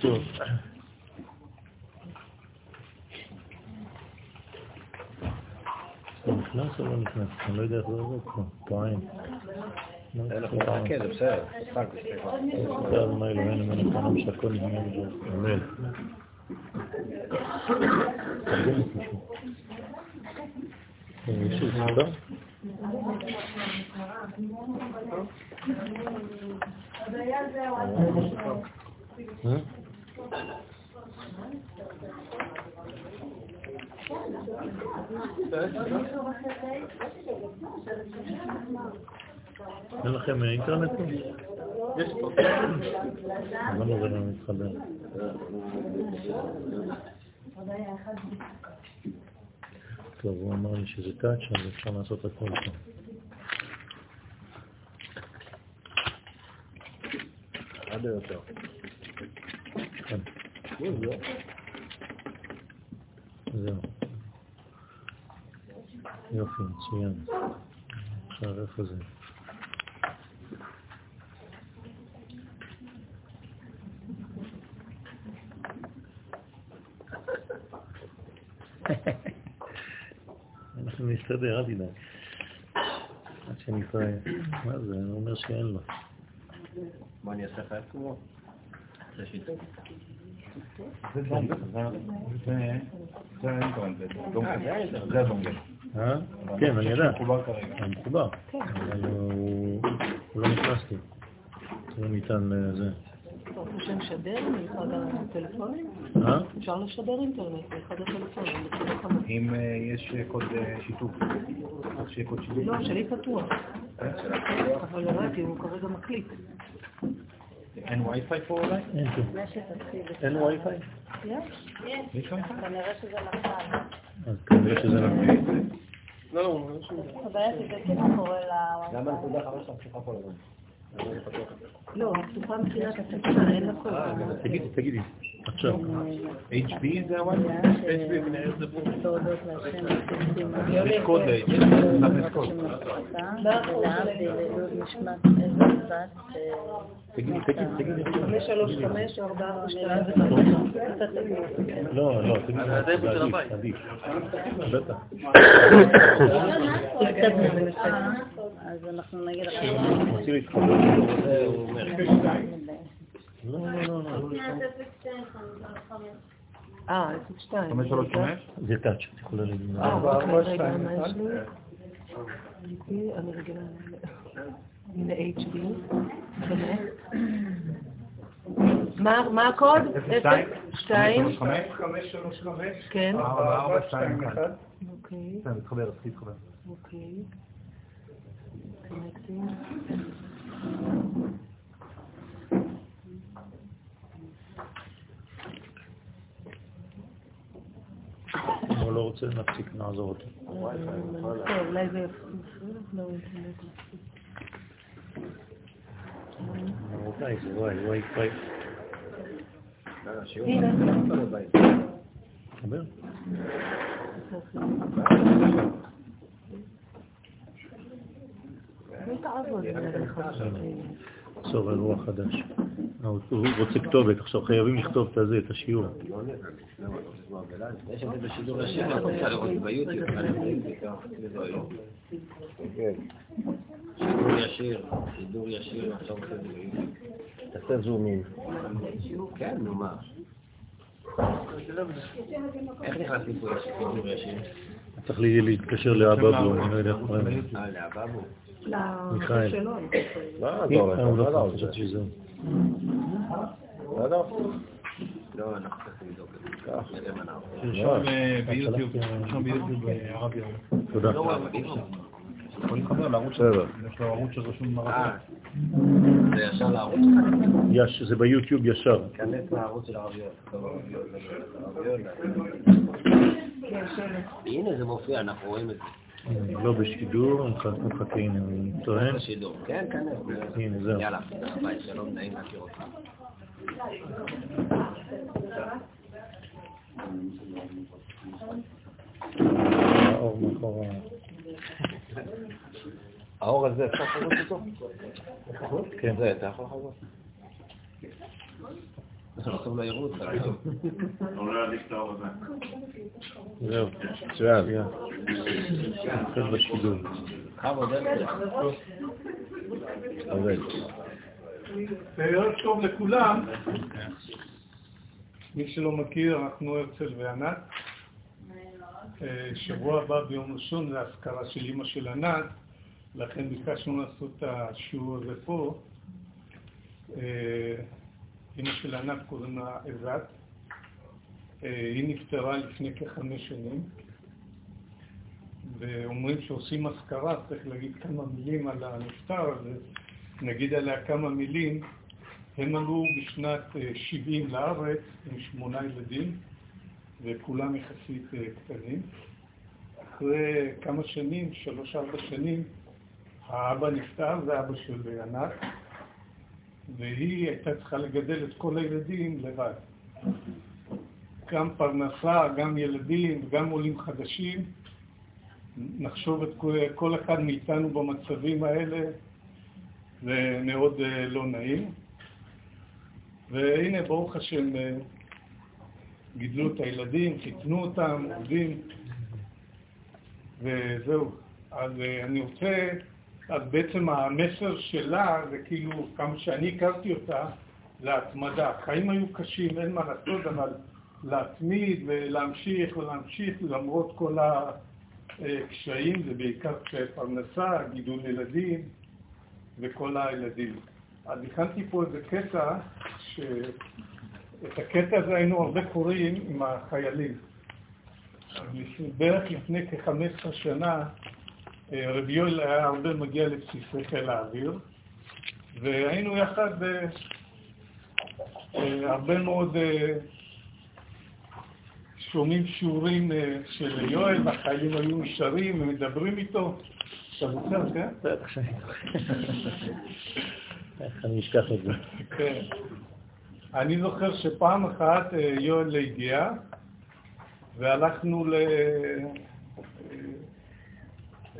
טוב. נכנס או לא נכנס? אני לא יודע איך זה עובד פה, טוען. אנחנו נחכה, זה בסדר, בסדר, מה אלוהינו מלאכנו שהכל נגמר. אמן. תרגם את סיבה? אה? אין לכם אינטרנט פה? יש פה. למה זה לא מתחבר? טוב, הוא אמר לי שזה טאץ', אז אפשר לעשות הכל פה. עד יותר. כן. זהו. יופי, מצוין. עכשיו איפה זה? אנחנו נסתדר, אל תדאג. עד שנתראה. מה זה? הוא אומר שאין לו. מה אני אעשה לך עצמו? זה שיתוף. זה דונגל, זה האינטרנט, זה הדונגל. אה? כן, אני יודע. מחובר כרגע. הוא מחובר. הוא הוא לא נכנס לי. לא ניתן לזה. אתה רוצה שנשדר מאחד הטלפונים? אה? אפשר לשדר אינטרנט מאחד הטלפונים. אם אה, יש קוד אה, שיתוף. לא, שלי פתוח. אבל ראיתי, הוא כרגע מקליט. אין וי-פיי פה אולי? אין וי-פיי? יש? אז כנראה שזה נכון. הבעיה שזה כן קורה ל... למה נקודה חמש פתוחה כל הזמן? לא, היא פתוחה מבחינת התקנה, אין קול. תגידי, תגידי. עכשיו. HP זה הווי-פיי? HP מנהל זה פה. להודות להשם הקדושים יש קוד ל-HP, להכניס קוד. ולהבדיל לעילוי נשמת עזר בת תגידי, תגידי, תגידי. חמש שלוש חמש ארבע ארבע שתיים לא, לא, תגידי. עדיף, עדיף. בטח. אז אנחנו נגיד לך רוצים להתחבר. זה הוא אומר. לא, לא, לא, לא. אה, עשר שתיים. חמש שלוש חמש? זה טאץ', את יכולה להגיד. אה, אוקיי, רגע, מה יש לי? ליפי, אני רגילה. הנה HD. באמת. מה מה הקוד? אפס שתיים? שתיים. חמש שלוש חמש? כן. ארבע ארבע שתיים אחד. אוקיי, בסדר, מתחבר, תתחיל להתחבר. אוקיי. קונקטינג. אם הוא לא רוצה, נפסיק, נעזור אותו. רבותיי, זה וואי, וואי, וואי. דבר. על רוח חדש. הוא רוצה כתובת, עכשיו חייבים לכתוב את הזה, את השיעור. שידור ישיר, שידור ישיר, עכשיו. תעשה זומים. כן, נו מה. איך נכנסים פה לשידור ישיר? צריך להתקשר לאבבו, אני לא יודע איך קוראים לו. אה, לאבבו? מיכאל. לא, אה, לא. לא, אנחנו צריכים לבדוק את זה. ביוטיוב, תרשום ביוטיוב הרב ירון. תודה. לא, לא. לערוץ שלו. יש לו ערוץ שרשום אה. זה ישר לערוץ שלך? יש, זה ביוטיוב ישר. לערוץ של הרב יואל. הנה זה מופיע, אנחנו רואים את זה. לא בשידור, מחכה, הנה, אני טוען. בשידור. כן, כנס. הנה, זהו. יאללה, ביי, שלום, נעים להכיר אותך. האור מאחור ה... האור הזה, אפשר לחזות אותו? כן. זה, אתה יכול לחזות? זה לא. זהו, מצוין. בשידור. אין עובד. ערב טוב לכולם. מי שלא מכיר, אנחנו הרצל וענת. אה, שבוע הבא ביום ראשון זה אזכרה של אימא של ענת, לכן ביקשנו לעשות את השיעור הזה פה. אה, אימא של ענת קוראים לה עזת. אה, היא נפטרה לפני כחמש שנים, ואומרים שעושים אזכרה, צריך להגיד כמה מילים על הנפטר, אז נגיד עליה כמה מילים. הם עלו בשנת אה, 70 לארץ עם שמונה ילדים, וכולם יחסית אה, קטנים. אחרי כמה שנים, שלוש-ארבע שנים, האבא נפטר, זה אבא של ענת, והיא הייתה צריכה לגדל את כל הילדים לבד. גם פרנסה, גם ילדים, גם עולים חדשים. נחשוב את כל, אחד מאיתנו במצבים האלה, זה מאוד אה, לא נעים. והנה, ברוך השם, אה, גידלו את הילדים, חיתנו אותם, עובדים, וזהו. אז אה, אני רוצה, אז בעצם המסר שלה, זה כאילו, כמה שאני הכרתי אותה, להתמדה. החיים היו קשים, אין מה לעשות, אבל להתמיד ולהמשיך ולהמשיך למרות כל הקשיים, זה בעיקר קשיי פרנסה, גידול ילדים וכל הילדים. אז הכנתי פה איזה קטע, שאת הקטע הזה היינו הרבה קוראים עם החיילים. בערך לפני כ-15 שנה, רבי יואל היה הרבה מגיע לבסיסי חיל האוויר, והיינו יחד אה, אה, הרבה מאוד שומעים שיעורים של יואל, והחיילים היו נשארים ומדברים איתו. אתה זוכר, כן? בטח איך אני אשכח את זה. כן. אני זוכר שפעם אחת אה, יואל הגיע, והלכנו ל...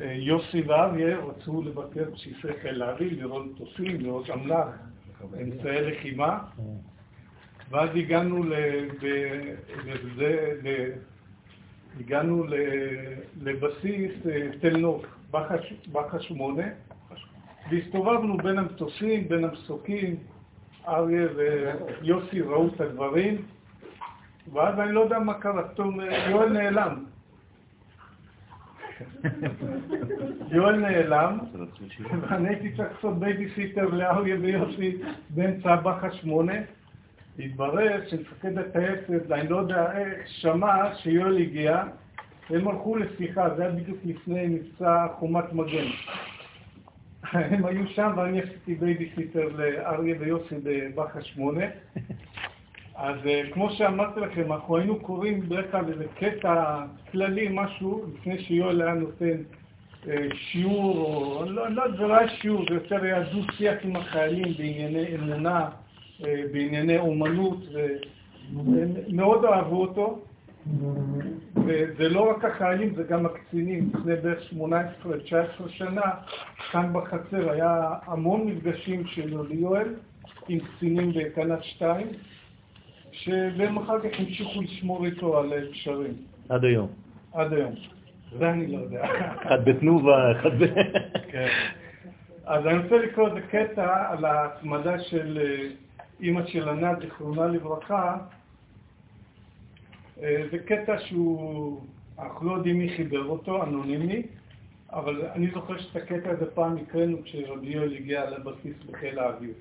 אה, יוסי ואריה רצו לבקר בסיסי חיל האוויר, לראות מטוסים, לראות אמל"ח, אמצעי לחימה, ואז הגענו. הגענו. לבסיס אה, תל נוף, בח"א שמונה, והסתובבנו בין המטוסים, בין המסוקים, אריה ויוסי ראו את הדברים, ואז אני לא יודע מה קרה, פתאום יואל נעלם. יואל נעלם, ואני הייתי צריך לעשות בייביסיטר לאריה ויוסי באמצע הבח"א שמונה. התברר שמפקד הטייסת, אני לא יודע איך, שמע שיואל הגיע, הם הלכו לשיחה, זה היה בדיוק לפני מבצע חומת מגן. הם היו שם ואני עשיתי בייביסיטר לאריה ויוסי בבח"א שמונה. אז אה, כמו שאמרתי לכם, אנחנו היינו קוראים בדרך כלל איזה קטע כללי, משהו, לפני שיואל היה נותן אה, שיעור, או לא, לא, זה לא היה שיעור, זה יותר היה דו-שיח עם החיילים בענייני אמונה, אה, בענייני אומנות, והם מאוד אהבו אותו. וזה לא רק החיילים, זה גם הקצינים. לפני בערך 18-19 שנה, כאן בחצר היה המון מפגשים של ליואל עם קצינים בכנף 2, והם אחר כך המשיכו לשמור איתו על קשרים. עד היום. עד היום. זה אני לא יודע. אחד בתנובה, אחד ב... כן. אז אני רוצה לקרוא איזה קטע על ההתמדה של אה, אימא של ענת, זיכרונה לברכה, אה, זה קטע שהוא, אנחנו לא יודעים מי חיבר אותו, אנונימי, אבל אני זוכר שאת הקטע הזה פעם הקראנו כשרבי יואל הגיע לבסיס בחיל האוויר.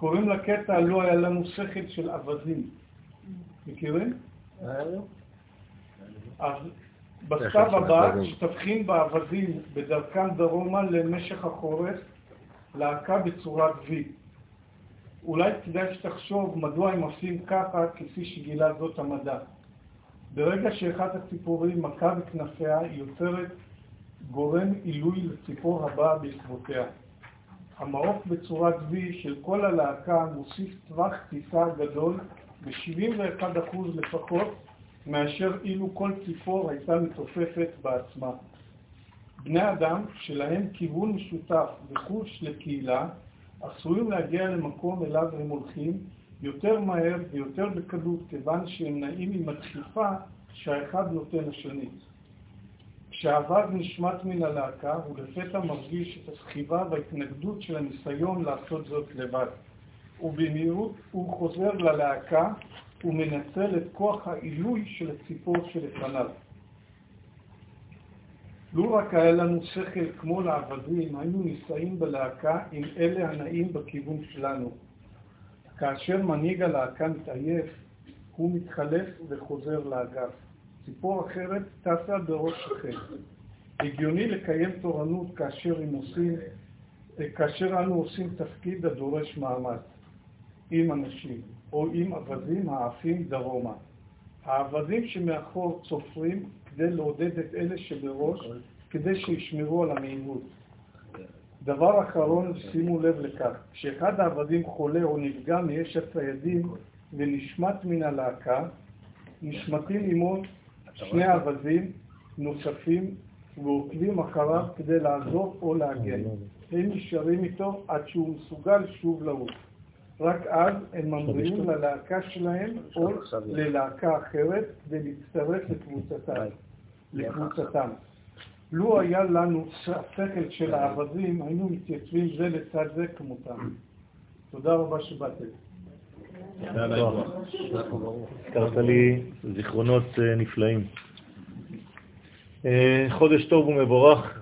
קוראים לקטע לא היה לנו שכל של אווזים. מכירים? אז בסתיו הבא, שתבחין באווזים בדרכם דרומה למשך החורף, להקה בצורת V. אולי כדאי שתחשוב מדוע הם עושים ככה כפי שגילה זאת המדע. ברגע שאחת הציפורים מכה בכנפיה, היא יוצרת גורם עילוי לציפור הבאה בעקבותיה. המעוף בצורת V של כל הלהקה מוסיף טווח טיסה גדול ב-71% לפחות מאשר אילו כל ציפור הייתה מתעופפת בעצמה. בני אדם שלהם כיוון משותף וחוש לקהילה עשויים להגיע למקום אליו הם הולכים יותר מהר ויותר בקלות, כיוון שהם נעים עם הדחיפה שהאחד נותן לשני. כשהאבק נשמט מן הלהקה, הוא לפתע מרגיש את הסחיבה וההתנגדות של הניסיון לעשות זאת לבד. ובמהירות הוא חוזר ללהקה ומנצל את כוח העילוי של הציפור שלפניו. לו רק היה לנו שכל כמו לעבדים, היינו נישאים בלהקה עם אלה הנעים בכיוון שלנו. כאשר מנהיג הלהקה מתעייף, הוא מתחלף וחוזר לאגף. ציפור אחרת טסה בראש שכן. הגיוני לקיים תורנות כאשר, עושים, כאשר אנו עושים תפקיד הדורש מאמץ עם אנשים, או עם עבדים העפים דרומה. העבדים שמאחור צופרים כדי לעודד את אלה שבראש, כדי שישמרו על המהירות. דבר אחרון, שימו לב לכך, כשאחד העבדים חולה או נפגע מאש הציידים ונשמט מן הלהקה, נשמטים עמו שני עבדים נוספים ועוקבים אחריו כדי לעזור או להגן. הם נשארים איתו עד שהוא מסוגל שוב לעוף. רק אז הם ממריאים ללהקה שלהם או ללהקה אחרת כדי להצטרף לקבוצתם. לו היה לנו שכל של העבדים, היינו מתייצבים זה לצד זה כמותם. תודה רבה שבאתם. הזכרת לי זיכרונות אה, נפלאים. אה, חודש טוב ומבורך.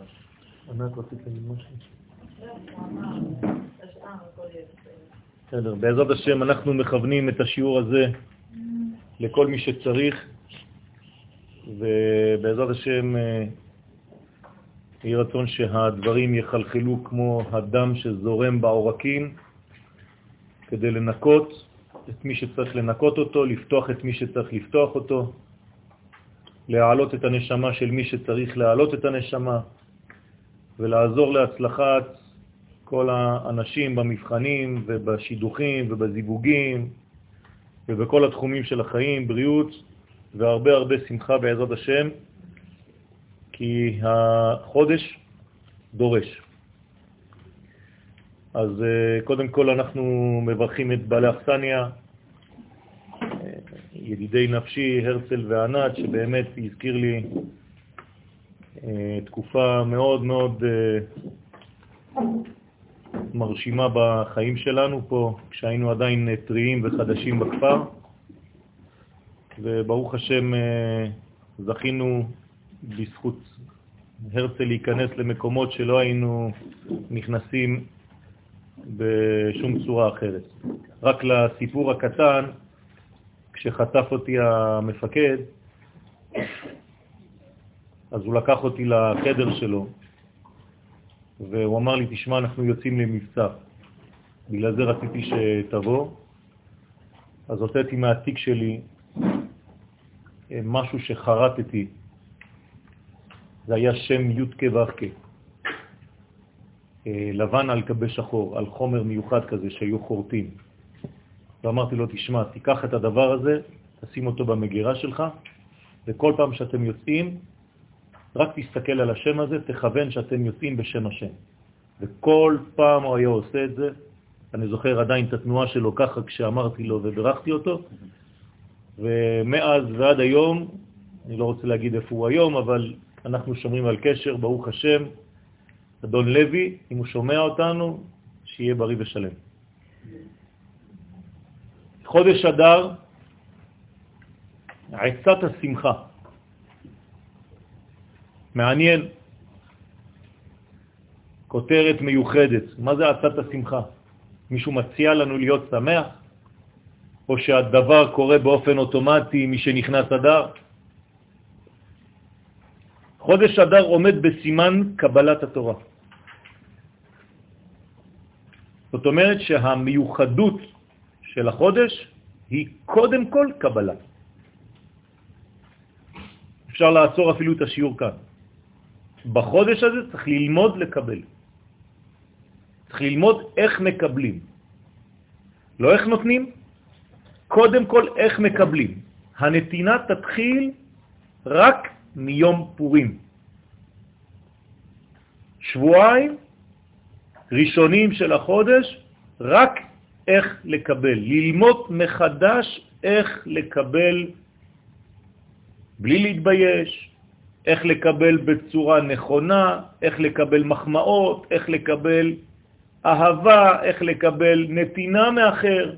בסדר, בעזרת השם אנחנו מכוונים את השיעור הזה לכל מי שצריך, ובעזרת השם אה, יהי רצון שהדברים יחלחלו כמו הדם שזורם בעורקים כדי לנקות את מי שצריך לנקות אותו, לפתוח את מי שצריך לפתוח אותו, להעלות את הנשמה של מי שצריך להעלות את הנשמה ולעזור להצלחת כל האנשים במבחנים ובשידוכים ובזיווגים ובכל התחומים של החיים, בריאות והרבה הרבה שמחה בעזרת השם, כי החודש דורש. אז אה, קודם כל אנחנו מברכים את בעלי אכסניה, אה, ידידי נפשי, הרצל וענת, שבאמת הזכיר לי אה, תקופה מאוד מאוד מרשימה בחיים שלנו פה, כשהיינו עדיין טריים וחדשים בכפר, וברוך השם זכינו בזכות הרצל להיכנס למקומות שלא היינו נכנסים בשום צורה אחרת. רק לסיפור הקטן, כשחטף אותי המפקד, אז הוא לקח אותי לחדר שלו, והוא אמר לי, תשמע, אנחנו יוצאים למבצע. בגלל זה רציתי שתבוא. אז הוצאתי מהתיק שלי אה, משהו שחרטתי. זה היה שם י' כו' אה, לבן על גבי שחור, על חומר מיוחד כזה שהיו חורטים. ואמרתי לו, תשמע, תיקח את הדבר הזה, תשים אותו במגירה שלך, וכל פעם שאתם יוצאים, רק תסתכל על השם הזה, תכוון שאתם יוצאים בשם השם. וכל פעם הוא היה עושה את זה, אני זוכר עדיין את התנועה שלו ככה כשאמרתי לו וברכתי אותו, ומאז ועד היום, אני לא רוצה להגיד איפה הוא היום, אבל אנחנו שומרים על קשר, ברוך השם, אדון לוי, אם הוא שומע אותנו, שיהיה בריא ושלם. חודש אדר, עצת השמחה. מעניין, כותרת מיוחדת. מה זה עצת השמחה? מישהו מציע לנו להיות שמח? או שהדבר קורה באופן אוטומטי מי שנכנס אדר? חודש אדר עומד בסימן קבלת התורה. זאת אומרת שהמיוחדות של החודש היא קודם כל קבלה. אפשר לעצור אפילו את השיעור כאן. בחודש הזה צריך ללמוד לקבל. צריך ללמוד איך מקבלים. לא איך נותנים, קודם כל איך מקבלים. הנתינה תתחיל רק מיום פורים. שבועיים ראשונים של החודש רק איך לקבל, ללמוד מחדש איך לקבל בלי להתבייש, איך לקבל בצורה נכונה, איך לקבל מחמאות, איך לקבל אהבה, איך לקבל נתינה מאחר.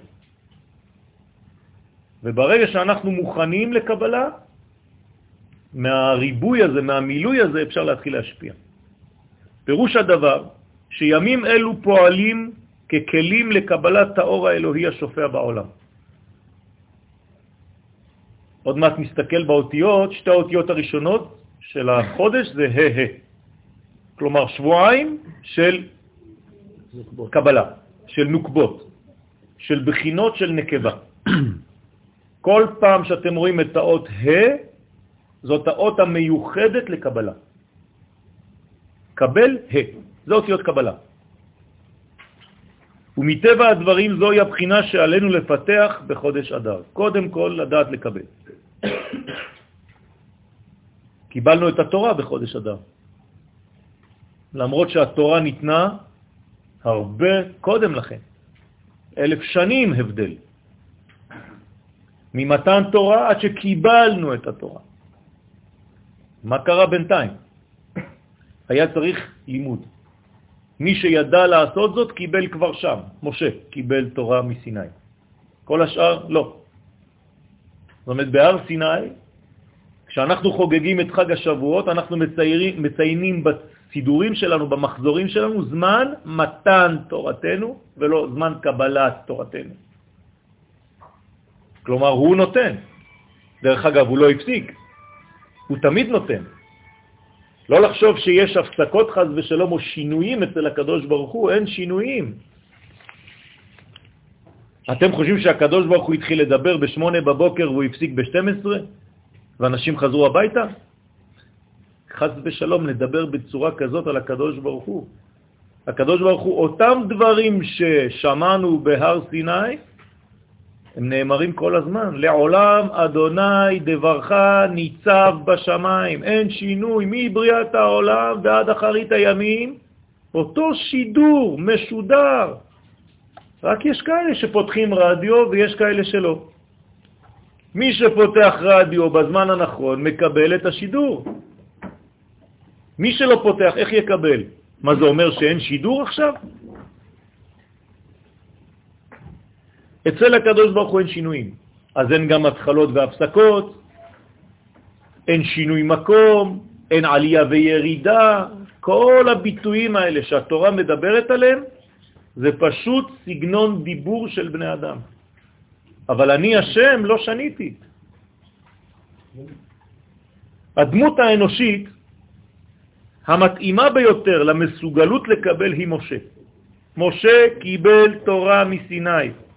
וברגע שאנחנו מוכנים לקבלה, מהריבוי הזה, מהמילוי הזה, אפשר להתחיל להשפיע. פירוש הדבר שימים אלו פועלים ככלים לקבלת האור האלוהי השופע בעולם. עוד מעט נסתכל באותיות, שתי האותיות הראשונות של החודש זה ה' ה'. כלומר שבועיים של קבלה, של נוקבות, של בחינות של נקבה. כל פעם שאתם רואים את האות ה', זאת האות המיוחדת לקבלה. קבל ה', זה אותיות קבלה. ומטבע הדברים זוהי הבחינה שעלינו לפתח בחודש אדר. קודם כל לדעת לקבל. קיבלנו את התורה בחודש אדר. למרות שהתורה ניתנה הרבה קודם לכן, אלף שנים הבדל, ממתן תורה עד שקיבלנו את התורה. מה קרה בינתיים? היה צריך לימוד. מי שידע לעשות זאת קיבל כבר שם, משה קיבל תורה מסיני. כל השאר לא. זאת אומרת, בהר סיני, כשאנחנו חוגגים את חג השבועות, אנחנו מציירים, מציינים בסידורים שלנו, במחזורים שלנו, זמן מתן תורתנו ולא זמן קבלת תורתנו. כלומר, הוא נותן. דרך אגב, הוא לא הפסיק, הוא תמיד נותן. לא לחשוב שיש הפסקות חז ושלום או שינויים אצל הקדוש ברוך הוא, אין שינויים. אתם חושבים שהקדוש ברוך הוא התחיל לדבר בשמונה בבוקר והוא הפסיק ב-12 ואנשים חזרו הביתה? חז ושלום לדבר בצורה כזאת על הקדוש ברוך הוא. הקדוש ברוך הוא, אותם דברים ששמענו בהר סיני, הם נאמרים כל הזמן. לעולם אדוני דברך ניצב בשמיים, אין שינוי מבריאת העולם ועד אחרית הימים, אותו שידור משודר. רק יש כאלה שפותחים רדיו ויש כאלה שלא. מי שפותח רדיו בזמן הנכון מקבל את השידור. מי שלא פותח, איך יקבל? מה זה אומר שאין שידור עכשיו? אצל הקדוש ברוך הוא אין שינויים, אז אין גם התחלות והפסקות, אין שינוי מקום, אין עלייה וירידה, כל הביטויים האלה שהתורה מדברת עליהם, זה פשוט סגנון דיבור של בני אדם. אבל אני השם לא שניתי. הדמות האנושית המתאימה ביותר למסוגלות לקבל היא משה. משה קיבל תורה מסיני.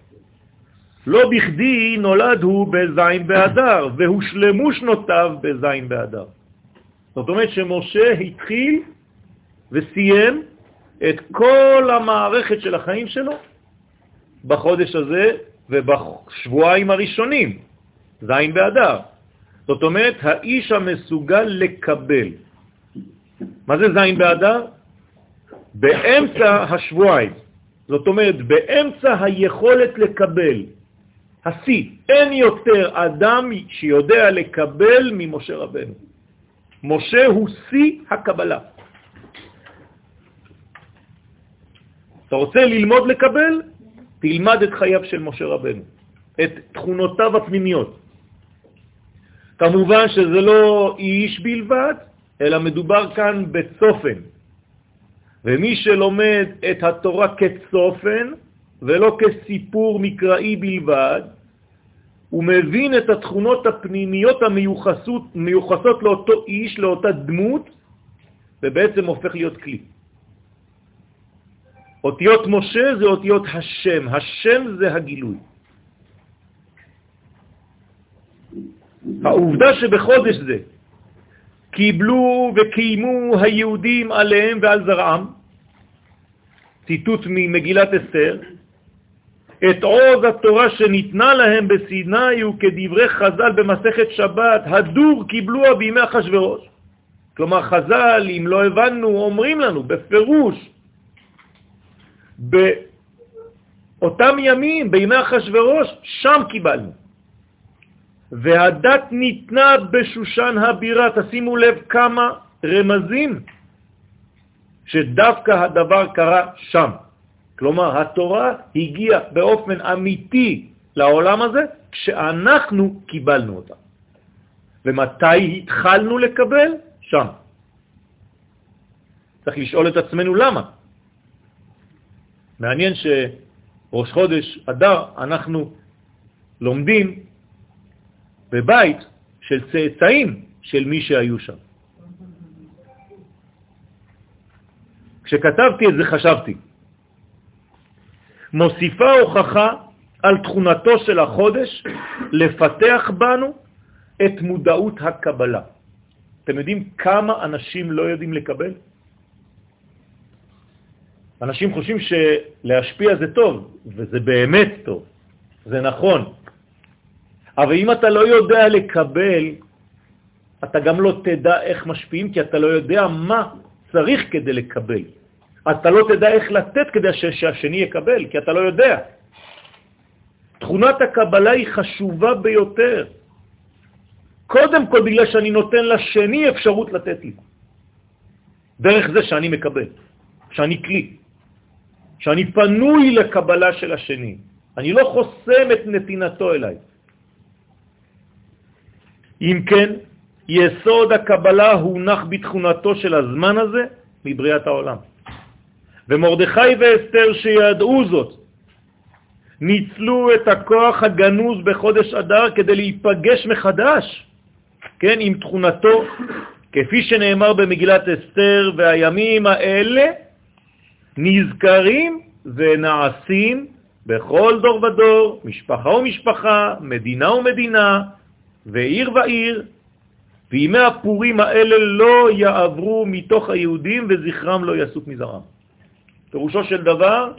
לא בכדי נולד הוא בזין באדר, והושלמו שנותיו בזין באדר. זאת אומרת שמשה התחיל וסיים את כל המערכת של החיים שלו בחודש הזה ובשבועיים הראשונים, זין באדר. זאת אומרת, האיש המסוגל לקבל. מה זה זין באדר? באמצע השבועיים. זאת אומרת, באמצע היכולת לקבל. השיא, אין יותר אדם שיודע לקבל ממשה רבנו. משה הוא שיא הקבלה. אתה רוצה ללמוד לקבל? תלמד את חייו של משה רבנו, את תכונותיו הפנימיות. כמובן שזה לא איש בלבד, אלא מדובר כאן בצופן. ומי שלומד את התורה כצופן, ולא כסיפור מקראי בלבד, הוא מבין את התכונות הפנימיות המיוחסות לאותו איש, לאותה דמות, ובעצם הופך להיות כלי. אותיות משה זה אותיות השם, השם זה הגילוי. העובדה שבחודש זה קיבלו וקיימו היהודים עליהם ועל זרעם, ציטוט ממגילת אסתר, את עוז התורה שניתנה להם בסיני הוא כדברי חז"ל במסכת שבת, הדור קיבלוה בימי אחשוורוש. כלומר חז"ל, אם לא הבנו, אומרים לנו בפירוש, אותם ימים, בימי אחשורוש, שם קיבלנו. והדת ניתנה בשושן הבירה, תשימו לב כמה רמזים שדווקא הדבר קרה שם. כלומר, התורה הגיעה באופן אמיתי לעולם הזה כשאנחנו קיבלנו אותה. ומתי התחלנו לקבל? שם. צריך לשאול את עצמנו למה. מעניין שראש חודש אדר אנחנו לומדים בבית של צאצאים של מי שהיו שם. כשכתבתי את זה חשבתי, מוסיפה הוכחה על תכונתו של החודש לפתח בנו את מודעות הקבלה. אתם יודעים כמה אנשים לא יודעים לקבל? אנשים חושבים שלהשפיע זה טוב, וזה באמת טוב, זה נכון. אבל אם אתה לא יודע לקבל, אתה גם לא תדע איך משפיעים, כי אתה לא יודע מה צריך כדי לקבל. אתה לא תדע איך לתת כדי שהשני יקבל, כי אתה לא יודע. תכונת הקבלה היא חשובה ביותר. קודם כל בגלל שאני נותן לשני אפשרות לתת לי. דרך זה שאני מקבל, שאני כלי, שאני פנוי לקבלה של השני. אני לא חוסם את נתינתו אליי. אם כן, יסוד הקבלה הונח בתכונתו של הזמן הזה מבריאת העולם. ומרדכי ואסתר שידעו זאת, ניצלו את הכוח הגנוז בחודש אדר כדי להיפגש מחדש, כן, עם תכונתו, כפי שנאמר במגילת אסתר, והימים האלה נזכרים ונעשים בכל דור ודור, משפחה ומשפחה, מדינה ומדינה, ועיר ועיר, וימי הפורים האלה לא יעברו מתוך היהודים וזכרם לא יסוף מזרם. פירושו של דבר,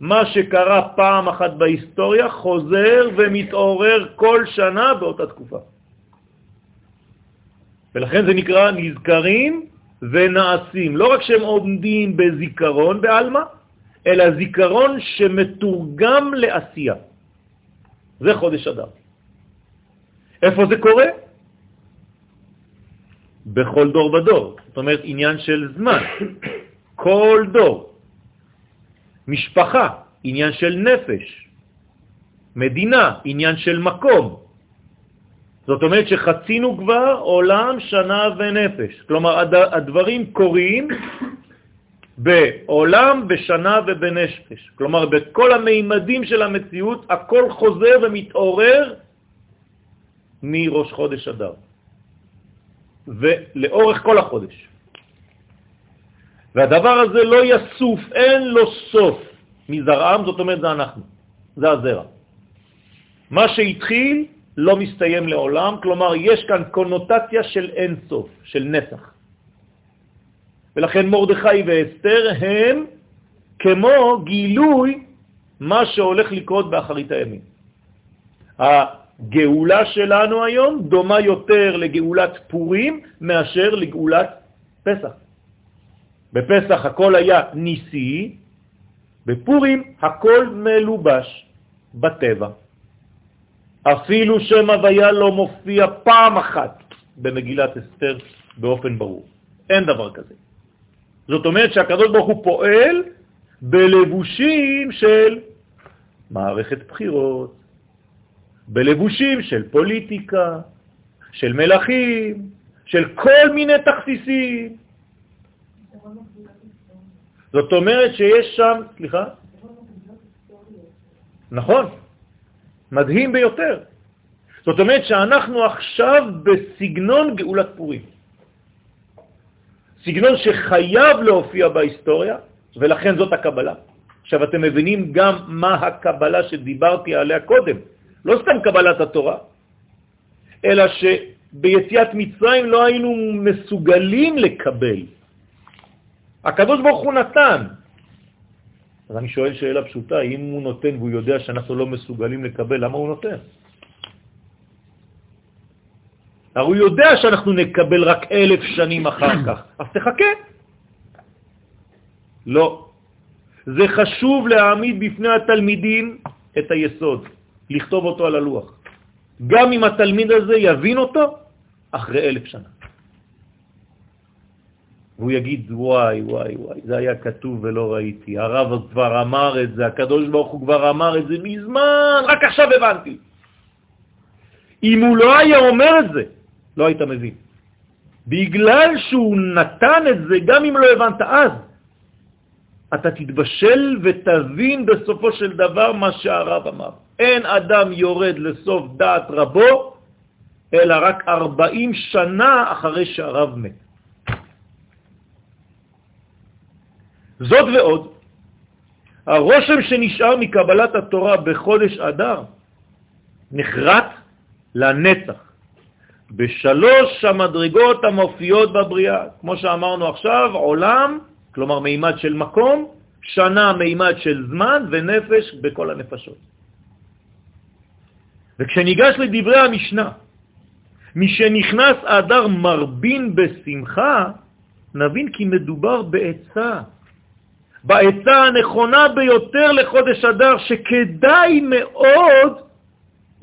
מה שקרה פעם אחת בהיסטוריה חוזר ומתעורר כל שנה באותה תקופה. ולכן זה נקרא נזכרים ונעשים. לא רק שהם עומדים בזיכרון בעלמא, אלא זיכרון שמתורגם לעשייה. זה חודש אדם. איפה זה קורה? בכל דור ודור. זאת אומרת, עניין של זמן. כל דור. משפחה, עניין של נפש. מדינה, עניין של מקום. זאת אומרת שחצינו כבר עולם, שנה ונפש. כלומר, הדברים קורים בעולם, בשנה ובנפש. כלומר, בכל המימדים של המציאות, הכל חוזר ומתעורר מראש חודש אדר, ולאורך כל החודש. והדבר הזה לא יסוף, אין לו סוף מזרעם, זאת אומרת זה אנחנו, זה הזרע. מה שהתחיל לא מסתיים לעולם, כלומר יש כאן קונוטציה של אין סוף, של נצח. ולכן מורדכי ואסתר הם כמו גילוי מה שהולך לקרות באחרית הימים. הגאולה שלנו היום דומה יותר לגאולת פורים מאשר לגאולת פסח. בפסח הכל היה ניסי, בפורים הכל מלובש בטבע. אפילו שם הוויה לא מופיע פעם אחת במגילת אסתר באופן ברור. אין דבר כזה. זאת אומרת שהקדוש ברוך הוא פועל בלבושים של מערכת בחירות, בלבושים של פוליטיקה, של מלאכים, של כל מיני תכסיסים. זאת אומרת שיש שם, סליחה? נכון, מדהים ביותר. זאת אומרת שאנחנו עכשיו בסגנון גאולת פורים. סגנון שחייב להופיע בהיסטוריה, ולכן זאת הקבלה. עכשיו אתם מבינים גם מה הקבלה שדיברתי עליה קודם. לא סתם קבלת התורה, אלא שביציאת מצרים לא היינו מסוגלים לקבל. הקדוש ברוך הוא נתן. אז אני שואל שאלה פשוטה, אם הוא נותן והוא יודע שאנחנו לא מסוגלים לקבל, למה הוא נותן? הרי הוא יודע שאנחנו נקבל רק אלף שנים אחר כך, אז תחכה. לא. זה חשוב להעמיד בפני התלמידים את היסוד, לכתוב אותו על הלוח. גם אם התלמיד הזה יבין אותו אחרי אלף שנה. והוא יגיד, וואי, וואי, וואי, זה היה כתוב ולא ראיתי. הרב כבר אמר את זה, הקדוש ברוך הוא כבר אמר את זה מזמן, רק עכשיו הבנתי. אם הוא לא היה אומר את זה, לא היית מבין. בגלל שהוא נתן את זה, גם אם לא הבנת אז, אתה תתבשל ותבין בסופו של דבר מה שהרב אמר. אין אדם יורד לסוף דעת רבו, אלא רק 40 שנה אחרי שהרב מת. זאת ועוד, הרושם שנשאר מקבלת התורה בחודש אדר נחרט לנצח בשלוש המדרגות המופיעות בבריאה. כמו שאמרנו עכשיו, עולם, כלומר מימד של מקום, שנה מימד של זמן ונפש בכל הנפשות. וכשניגש לדברי המשנה, משנכנס אדר מרבין בשמחה, נבין כי מדובר בעצה, בעצה הנכונה ביותר לחודש אדר, שכדאי מאוד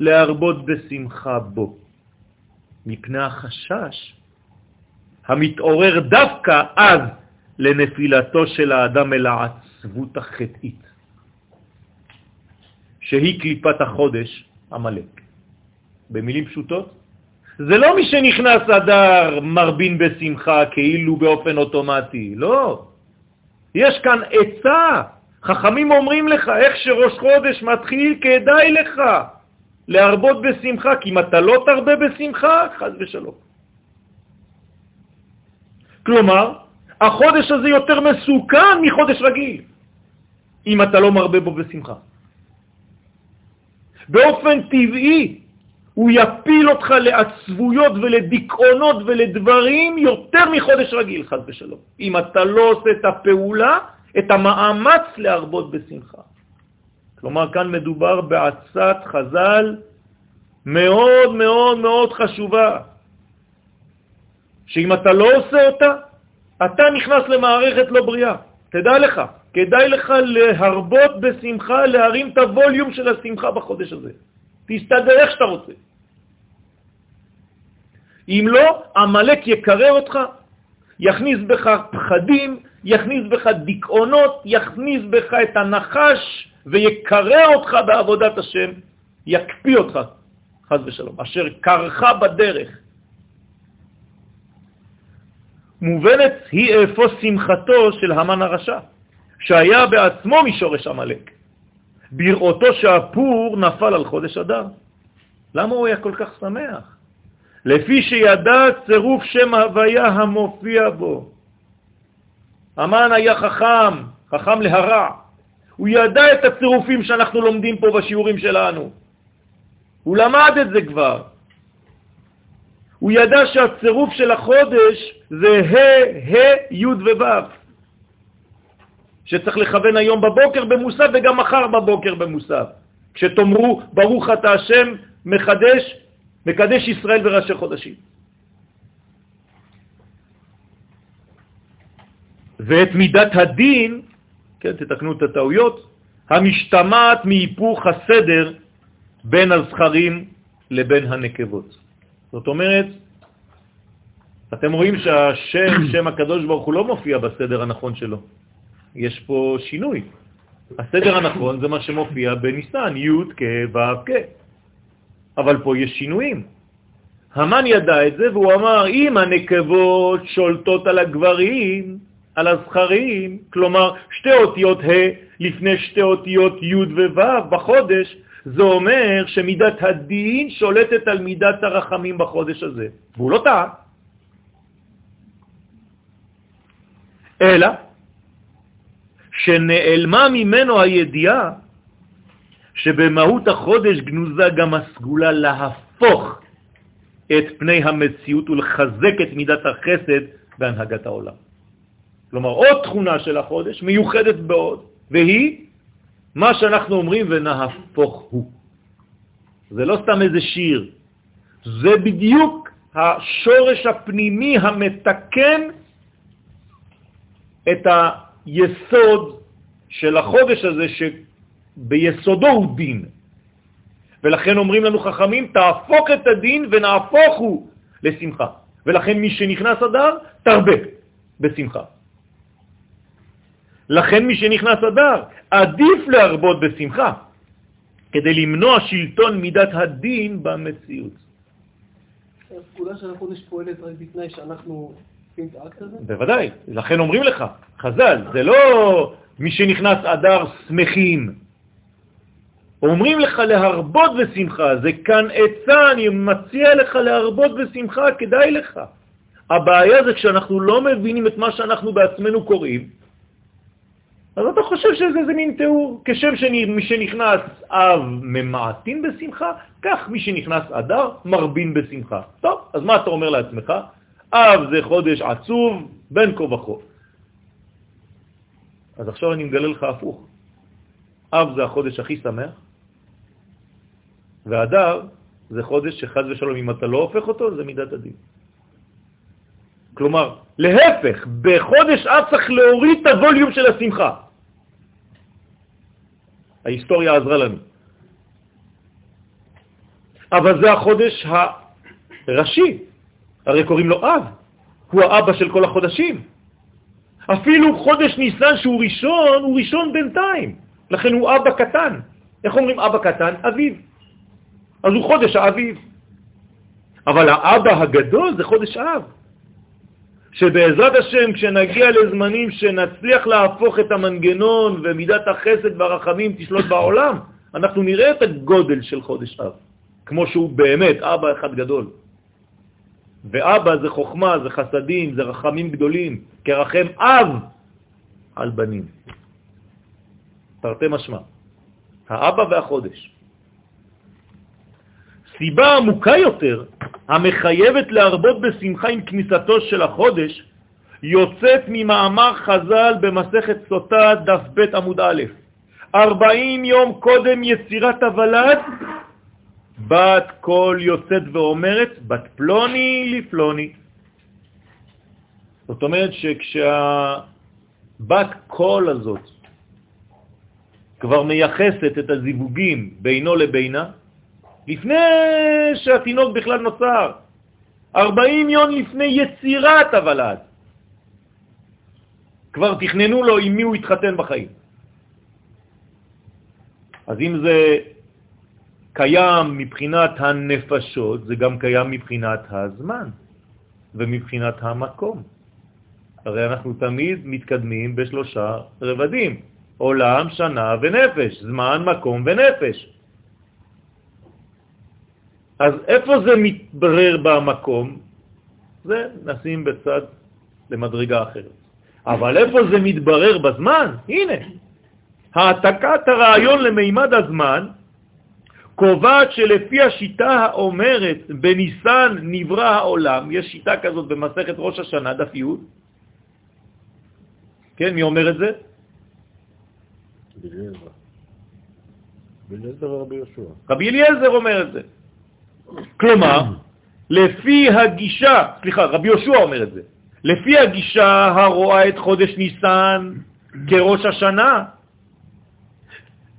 להרבות בשמחה בו, מפני החשש המתעורר דווקא אז לנפילתו של האדם אל העצבות החטאית, שהיא קליפת החודש, המלאק. במילים פשוטות, זה לא מי שנכנס אדר מרבין בשמחה כאילו באופן אוטומטי, לא. יש כאן עצה. חכמים אומרים לך, איך שראש חודש מתחיל, כדאי לך להרבות בשמחה, כי אם אתה לא תרבה בשמחה, חז ושלום. כלומר, החודש הזה יותר מסוכן מחודש רגיל, אם אתה לא מרבה בו בשמחה. באופן טבעי, הוא יפיל אותך לעצבויות ולדיכאונות ולדברים יותר מחודש רגיל, חד ושלום. אם אתה לא עושה את הפעולה, את המאמץ להרבות בשמחה. כלומר, כאן מדובר בעצת חז"ל מאוד מאוד מאוד חשובה, שאם אתה לא עושה אותה, אתה נכנס למערכת לא בריאה. תדע לך, כדאי לך להרבות בשמחה, להרים את הווליום של השמחה בחודש הזה. תסתדר איך שאתה רוצה. אם לא, המלאק יקרר אותך, יכניס בך פחדים, יכניס בך דיכאונות, יכניס בך את הנחש ויקרר אותך בעבודת השם, יקפיא אותך, חז ושלום, אשר קרחה בדרך. מובנת היא איפה שמחתו של המן הרשע, שהיה בעצמו משורש המלאק, בראותו שהפור נפל על חודש אדר. למה הוא היה כל כך שמח? לפי שידע צירוף שם הוויה המופיע בו. המן היה חכם, חכם להרע. הוא ידע את הצירופים שאנחנו לומדים פה בשיעורים שלנו. הוא למד את זה כבר. הוא ידע שהצירוף של החודש זה ה', ה', י' וו', שצריך לכוון היום בבוקר במוסף וגם מחר בבוקר במוסף. כשתאמרו ברוך אתה השם מחדש מקדש ישראל וראשי חודשים. ואת מידת הדין, כן, תתקנו את הטעויות, המשתמעת מהיפוך הסדר בין הזכרים לבין הנקבות. זאת אומרת, אתם רואים שהשם, שם הקדוש ברוך הוא לא מופיע בסדר הנכון שלו. יש פה שינוי. הסדר הנכון זה מה שמופיע בניסן, י' כ' ו' כ'. אבל פה יש שינויים. המן ידע את זה והוא אמר, אם הנקבות שולטות על הגברים, על הזכרים, כלומר שתי אותיות ה' לפני שתי אותיות י' וו' בחודש, זה אומר שמידת הדין שולטת על מידת הרחמים בחודש הזה. והוא לא טעה. אלא שנעלמה ממנו הידיעה שבמהות החודש גנוזה גם הסגולה להפוך את פני המציאות ולחזק את מידת החסד בהנהגת העולם. כלומר, עוד תכונה של החודש מיוחדת בעוד, והיא מה שאנחנו אומרים ונהפוך הוא. זה לא סתם איזה שיר, זה בדיוק השורש הפנימי המתקן את היסוד של החודש הזה שביסודו הוא דין. ולכן אומרים לנו חכמים, תהפוך את הדין ונהפוך הוא לשמחה. ולכן מי שנכנס אדר, תרבה בשמחה. לכן מי שנכנס אדר, עדיף להרבות בשמחה, כדי למנוע שלטון מידת הדין במציאות. הפקודה של החודש פועלת רק בתנאי שאנחנו עושים את האקט הזה? בוודאי, לכן אומרים לך, חז"ל, זה לא מי שנכנס אדר שמחים. אומרים לך להרבות בשמחה, זה כאן עצה, אני מציע לך להרבות בשמחה, כדאי לך. הבעיה זה כשאנחנו לא מבינים את מה שאנחנו בעצמנו קוראים, אז אתה חושב שזה זה מין תיאור, כשם שנכנס אב ממעטין בשמחה, כך מי שנכנס אדר מרבין בשמחה. טוב, אז מה אתה אומר לעצמך? אב זה חודש עצוב, בין כה וכה. אז עכשיו אני מגלה לך הפוך. אב זה החודש הכי שמח, והדר זה חודש שחז ושלום, אם אתה לא הופך אותו, זה מידת הדין. כלומר, להפך, בחודש אב צריך להוריד את הווליום של השמחה. ההיסטוריה עזרה לנו. אבל זה החודש הראשי, הרי קוראים לו אב, הוא האבא של כל החודשים. אפילו חודש ניסן שהוא ראשון, הוא ראשון בינתיים, לכן הוא אבא קטן. איך אומרים אבא קטן? אביב. אז הוא חודש האביב. אבל האבא הגדול זה חודש אב. שבעזרת השם, כשנגיע לזמנים שנצליח להפוך את המנגנון ומידת החסד והרחמים תשלוט בעולם, אנחנו נראה את הגודל של חודש אב, כמו שהוא באמת אבא אחד גדול. ואבא זה חוכמה, זה חסדים, זה רחמים גדולים, כרחם אב על בנים. תרתי משמע, האבא והחודש. סיבה עמוקה יותר, המחייבת להרבות בשמחה עם כניסתו של החודש, יוצאת ממאמר חז"ל במסכת סוטה דף ב' עמוד א', 40 יום קודם יצירת הוולד, בת קול יוצאת ואומרת, בת פלוני לפלוני. זאת אומרת שכשהבת קול הזאת כבר מייחסת את הזיווגים בינו לבינה, לפני שהתינוק בכלל נוצר, 40 יום לפני יצירת הוולד. כבר תכננו לו עם מי הוא יתחתן בחיים. אז אם זה קיים מבחינת הנפשות, זה גם קיים מבחינת הזמן ומבחינת המקום. הרי אנחנו תמיד מתקדמים בשלושה רבדים, עולם, שנה ונפש, זמן, מקום ונפש. אז איפה זה מתברר במקום? זה נשים בצד למדרגה אחרת. אבל איפה זה מתברר בזמן? הנה, העתקת הרעיון למימד הזמן קובעת שלפי השיטה האומרת בניסן נברא העולם, יש שיטה כזאת במסכת ראש השנה, דף י', כן, מי אומר את זה? רבי אליעזר אומר את זה. כלומר, לפי הגישה, סליחה, רבי יהושע אומר את זה, לפי הגישה הרואה את חודש ניסן כראש השנה,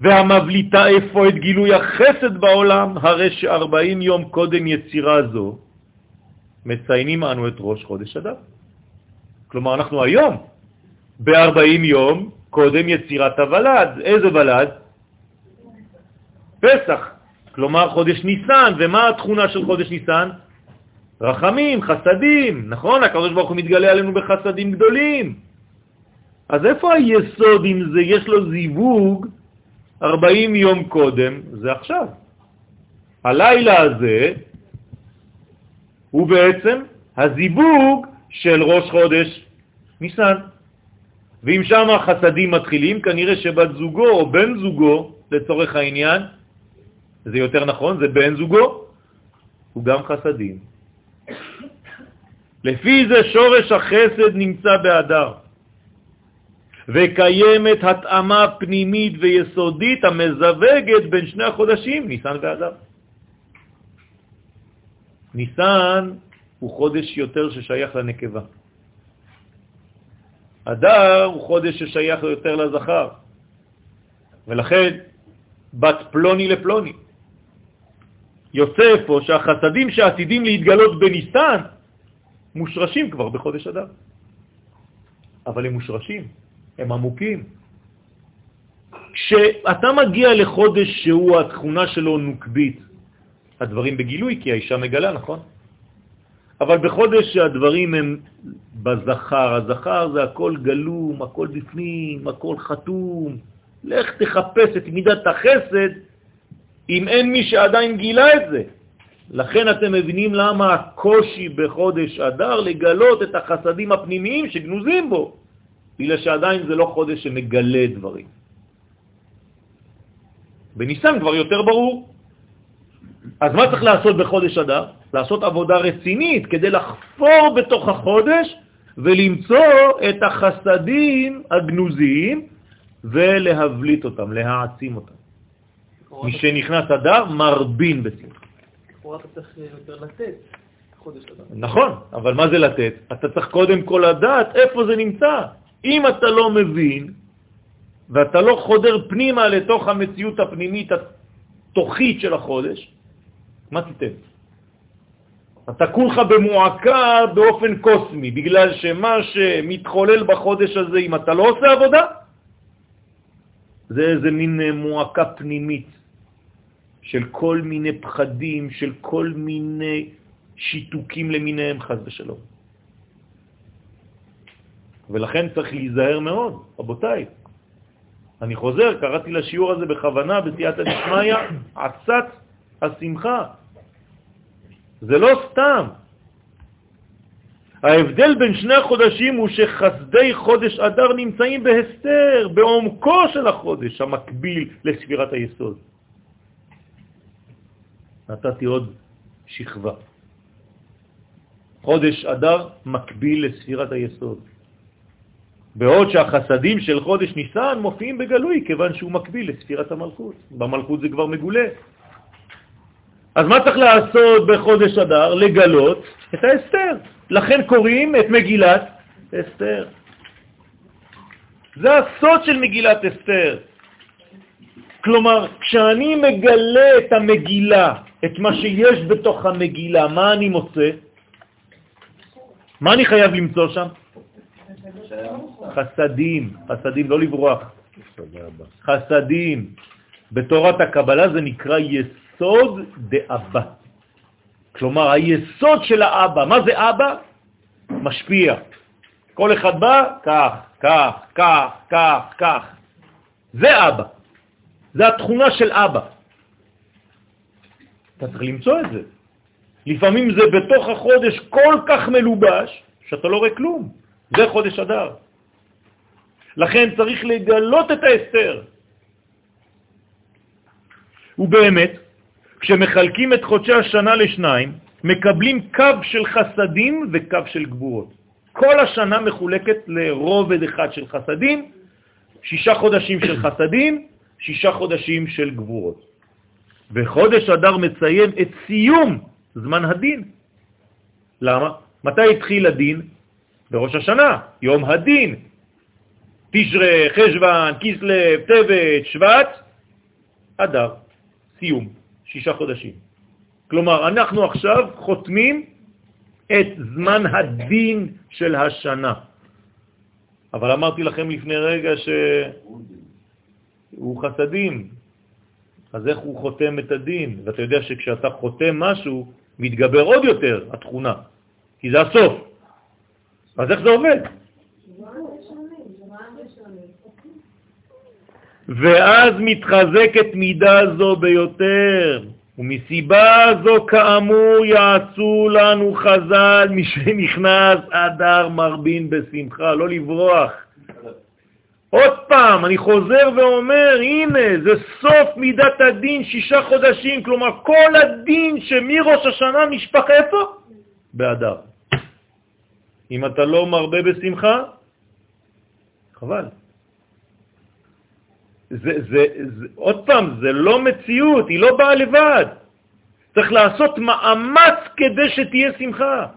והמבליטה איפה את גילוי החסד בעולם, הרי ש-40 יום קודם יצירה זו, מציינים אנו את ראש חודש אדם. כלומר, אנחנו היום ב-40 יום קודם יצירת הוולד. איזה ולד? פסח. כלומר חודש ניסן, ומה התכונה של חודש ניסן? רחמים, חסדים, נכון? הקדוש ברוך הוא מתגלה עלינו בחסדים גדולים. אז איפה היסוד אם זה, יש לו זיווג 40 יום קודם, זה עכשיו. הלילה הזה הוא בעצם הזיווג של ראש חודש ניסן. ואם שם החסדים מתחילים, כנראה שבת זוגו או בן זוגו, לצורך העניין, זה יותר נכון, זה בן זוגו, הוא גם חסדים. לפי זה שורש החסד נמצא באדר, וקיימת התאמה פנימית ויסודית המזווגת בין שני החודשים, ניסן ואדר. ניסן הוא חודש יותר ששייך לנקבה. אדר הוא חודש ששייך יותר לזכר. ולכן בת פלוני לפלוני. יוצא פה שהחסדים שעתידים להתגלות בניסן מושרשים כבר בחודש אדם. אבל הם מושרשים, הם עמוקים. כשאתה מגיע לחודש שהוא התכונה שלו נוקבית, הדברים בגילוי, כי האישה מגלה, נכון? אבל בחודש שהדברים הם בזכר, הזכר זה הכל גלום, הכל בפנים, הכל חתום. לך תחפש את מידת החסד אם אין מי שעדיין גילה את זה. לכן אתם מבינים למה הקושי בחודש אדר לגלות את החסדים הפנימיים שגנוזים בו, בגלל שעדיין זה לא חודש שמגלה דברים. בניסן כבר יותר ברור. אז מה צריך לעשות בחודש אדר? לעשות עבודה רצינית כדי לחפור בתוך החודש ולמצוא את החסדים הגנוזיים ולהבליט אותם, להעצים אותם. מי שנכנס אדר מרבין בשמחה. לכאורה אתה צריך יותר לתת. נכון, אבל מה זה לתת? אתה צריך קודם כל לדעת איפה זה נמצא. אם אתה לא מבין ואתה לא חודר פנימה לתוך המציאות הפנימית התוכית של החודש, מה תיתן? אתה כולך במועקה באופן קוסמי, בגלל שמה שמתחולל בחודש הזה, אם אתה לא עושה עבודה, זה איזה מין מועקה פנימית של כל מיני פחדים, של כל מיני שיתוקים למיניהם, חז ושלום. ולכן צריך להיזהר מאוד, רבותיי. אני חוזר, קראתי לשיעור הזה בכוונה, בסייעתא דשמיא, עצת השמחה. זה לא סתם. ההבדל בין שני החודשים הוא שחסדי חודש אדר נמצאים בהסתר, בעומקו של החודש, המקביל לספירת היסוד. נתתי עוד שכבה. חודש אדר מקביל לספירת היסוד. בעוד שהחסדים של חודש ניסן מופיעים בגלוי, כיוון שהוא מקביל לספירת המלכות. במלכות זה כבר מגולה. אז מה צריך לעשות בחודש אדר? לגלות את האסתר. לכן קוראים את מגילת אסתר. זה הסוד של מגילת אסתר. כלומר, כשאני מגלה את המגילה, את מה שיש בתוך המגילה, מה אני מוצא? מה אני חייב למצוא שם? חסדים, חסדים, לא לברוח. חסדים. בתורת הקבלה זה נקרא יסוד דאבא. כלומר, היסוד של האבא. מה זה אבא? משפיע. כל אחד בא, כך, כך, כך, כך, כך. זה אבא. זה התכונה של אבא. אתה צריך למצוא את זה. לפעמים זה בתוך החודש כל כך מלובש, שאתה לא רואה כלום. זה חודש אדר. לכן צריך לגלות את האסתר. ובאמת, כשמחלקים את חודשי השנה לשניים, מקבלים קו של חסדים וקו של גבורות. כל השנה מחולקת לרובד אחד של חסדים, שישה חודשים של חסדים, שישה חודשים של גבורות. וחודש אדר מציין את סיום זמן הדין. למה? מתי התחיל הדין? בראש השנה, יום הדין. תשרה, חשבן, כסלב, טבת, שבט, אדר, סיום, שישה חודשים. כלומר, אנחנו עכשיו חותמים את זמן הדין של השנה. אבל אמרתי לכם לפני רגע שהוא חסדים, אז איך הוא חותם את הדין? ואתה יודע שכשאתה חותם משהו, מתגבר עוד יותר התכונה, כי זה הסוף. אז איך זה עובד? ואז מתחזקת מידה זו ביותר, ומסיבה זו כאמור יעשו לנו חז"ל, מי שנכנס אדר מרבין בשמחה, לא לברוח. עוד פעם, אני חוזר ואומר, הנה, זה סוף מידת הדין, שישה חודשים, כלומר כל הדין שמראש השנה נשפך איפה? באדר. אם אתה לא מרבה בשמחה, חבל. זה, זה, זה, עוד פעם, זה לא מציאות, היא לא באה לבד. צריך לעשות מאמץ כדי שתהיה שמחה.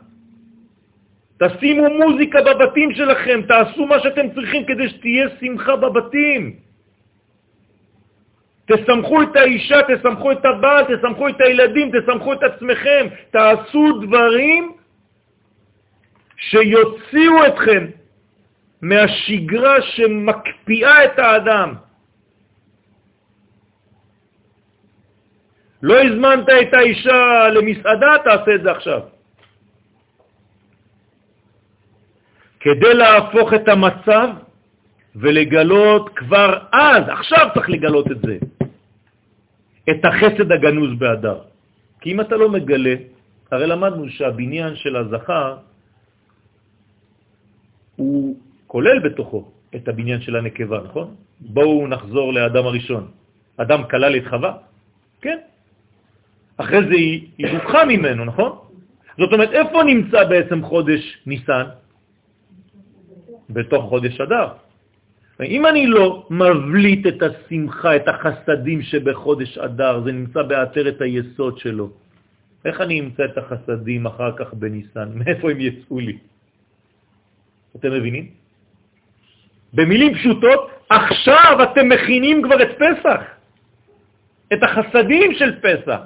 תשימו מוזיקה בבתים שלכם, תעשו מה שאתם צריכים כדי שתהיה שמחה בבתים. תסמכו את האישה, תסמכו את הבעל, תסמכו את הילדים, תסמכו את עצמכם, תעשו דברים שיוציאו אתכם מהשגרה שמקפיאה את האדם. לא הזמנת את האישה למסעדה, תעשה את זה עכשיו. כדי להפוך את המצב ולגלות כבר אז, עכשיו צריך לגלות את זה, את החסד הגנוז באדר. כי אם אתה לא מגלה, הרי למדנו שהבניין של הזכר הוא כולל בתוכו את הבניין של הנקבה, נכון? בואו נחזור לאדם הראשון. אדם כלל את חווה? כן. אחרי זה היא, היא ממנו, נכון? זאת אומרת, איפה נמצא בעצם חודש ניסן? בתוך חודש אדר. אם אני לא מבליט את השמחה, את החסדים שבחודש אדר, זה נמצא בעצרת היסוד שלו. איך אני אמצא את החסדים אחר כך בניסן? מאיפה הם יצאו לי? אתם מבינים? במילים פשוטות, עכשיו אתם מכינים כבר את פסח, את החסדים של פסח,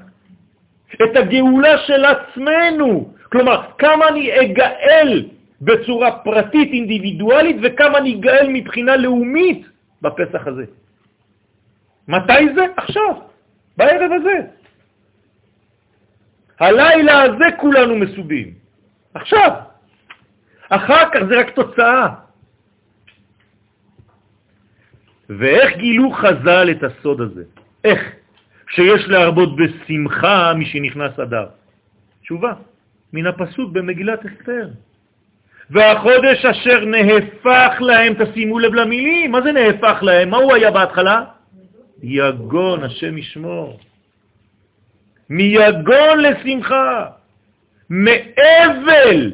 את הגאולה של עצמנו. כלומר, כמה אני אגאל בצורה פרטית, אינדיבידואלית, וכמה ניגאל מבחינה לאומית בפסח הזה. מתי זה? עכשיו, בערב הזה. הלילה הזה כולנו מסובים. עכשיו. אחר כך זה רק תוצאה. ואיך גילו חז"ל את הסוד הזה? איך? שיש להרבות בשמחה משנכנס אדר. תשובה, מן הפסוק במגילת אסתר. והחודש אשר נהפך להם, תשימו לב למילים, מה זה נהפך להם? מה הוא היה בהתחלה? יגון, השם ישמור. מיגון לשמחה, מאבל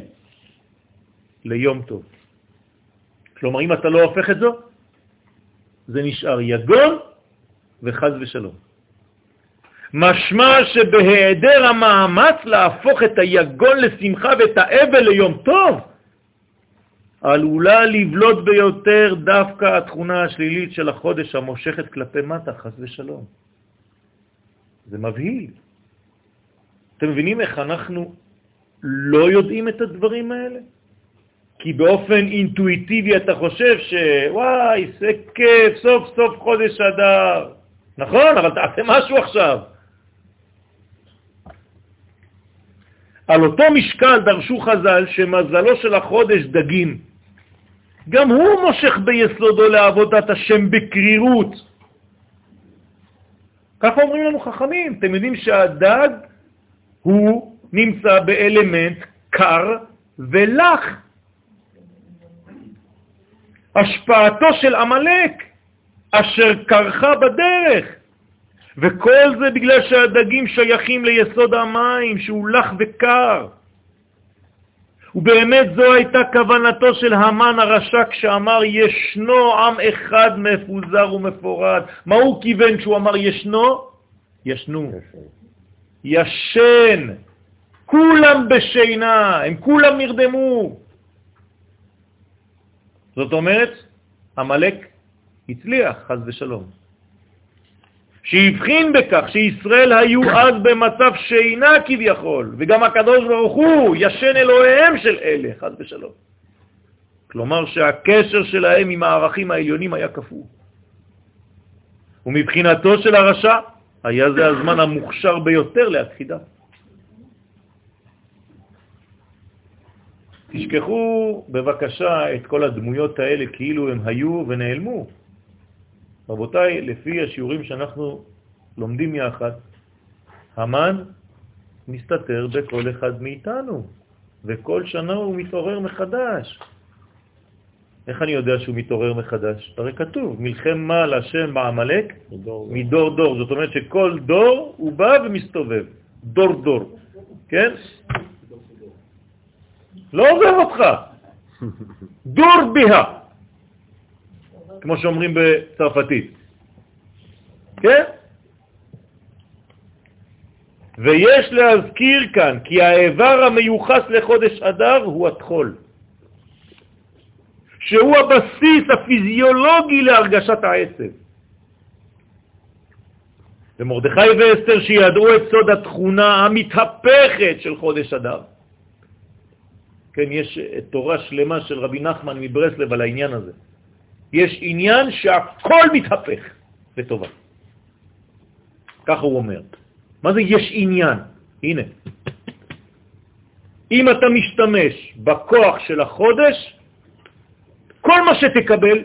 ליום טוב. כלומר, אם אתה לא הופך את זו, זה נשאר יגון וחז ושלום. משמע שבהיעדר המאמץ להפוך את היגון לשמחה ואת האבל ליום טוב, עלולה לבלוט ביותר דווקא התכונה השלילית של החודש המושכת כלפי מטה, חס ושלום. זה מבהיל. אתם מבינים איך אנחנו לא יודעים את הדברים האלה? כי באופן אינטואיטיבי אתה חושב שוואי, זה כיף, סוף סוף חודש אדר. נכון, אבל תעשה משהו עכשיו. על אותו משקל דרשו חז"ל שמזלו של החודש דגים. גם הוא מושך ביסודו לעבודת השם בקרירות. ככה אומרים לנו חכמים. אתם יודעים שהדג הוא נמצא באלמנט קר ולח. השפעתו של עמלק, אשר קרחה בדרך. וכל זה בגלל שהדגים שייכים ליסוד המים, שהוא לח וקר. ובאמת זו הייתה כוונתו של המן הרשע כשאמר ישנו עם אחד מפוזר ומפורד. מה הוא כיוון כשהוא אמר ישנו? ישנו. ישן. כולם בשינה, הם כולם נרדמו. זאת אומרת, המלאק הצליח, חז ושלום. שהבחין בכך שישראל היו אז במצב שינה כביכול, וגם הקדוש ברוך הוא ישן אלוהיהם של אלה, חד ושלום. כלומר שהקשר שלהם עם הערכים העליונים היה כפור. ומבחינתו של הרשע היה זה הזמן המוכשר ביותר להכחידה. תשכחו בבקשה את כל הדמויות האלה כאילו הם היו ונעלמו. רבותיי, לפי השיעורים שאנחנו לומדים יחד, המן מסתתר בכל אחד מאיתנו, וכל שנה הוא מתעורר מחדש. איך אני יודע שהוא מתעורר מחדש? הרי כתוב, מלחמה להשם בעמלק מדור דור. זאת אומרת שכל דור הוא בא ומסתובב, דור דור, כן? לא עוזב אותך, דור בה. כמו שאומרים בצרפתית. כן? ויש להזכיר כאן כי האיבר המיוחס לחודש אדר הוא התחול, שהוא הבסיס הפיזיולוגי להרגשת העצב. ומרדכי ואסתר שידעו את סוד התכונה המתהפכת של חודש אדר. כן, יש תורה שלמה של רבי נחמן מברסלב על העניין הזה. יש עניין שהכל מתהפך לטובה. ככה הוא אומר. מה זה יש עניין? הנה. אם אתה משתמש בכוח של החודש, כל מה שתקבל,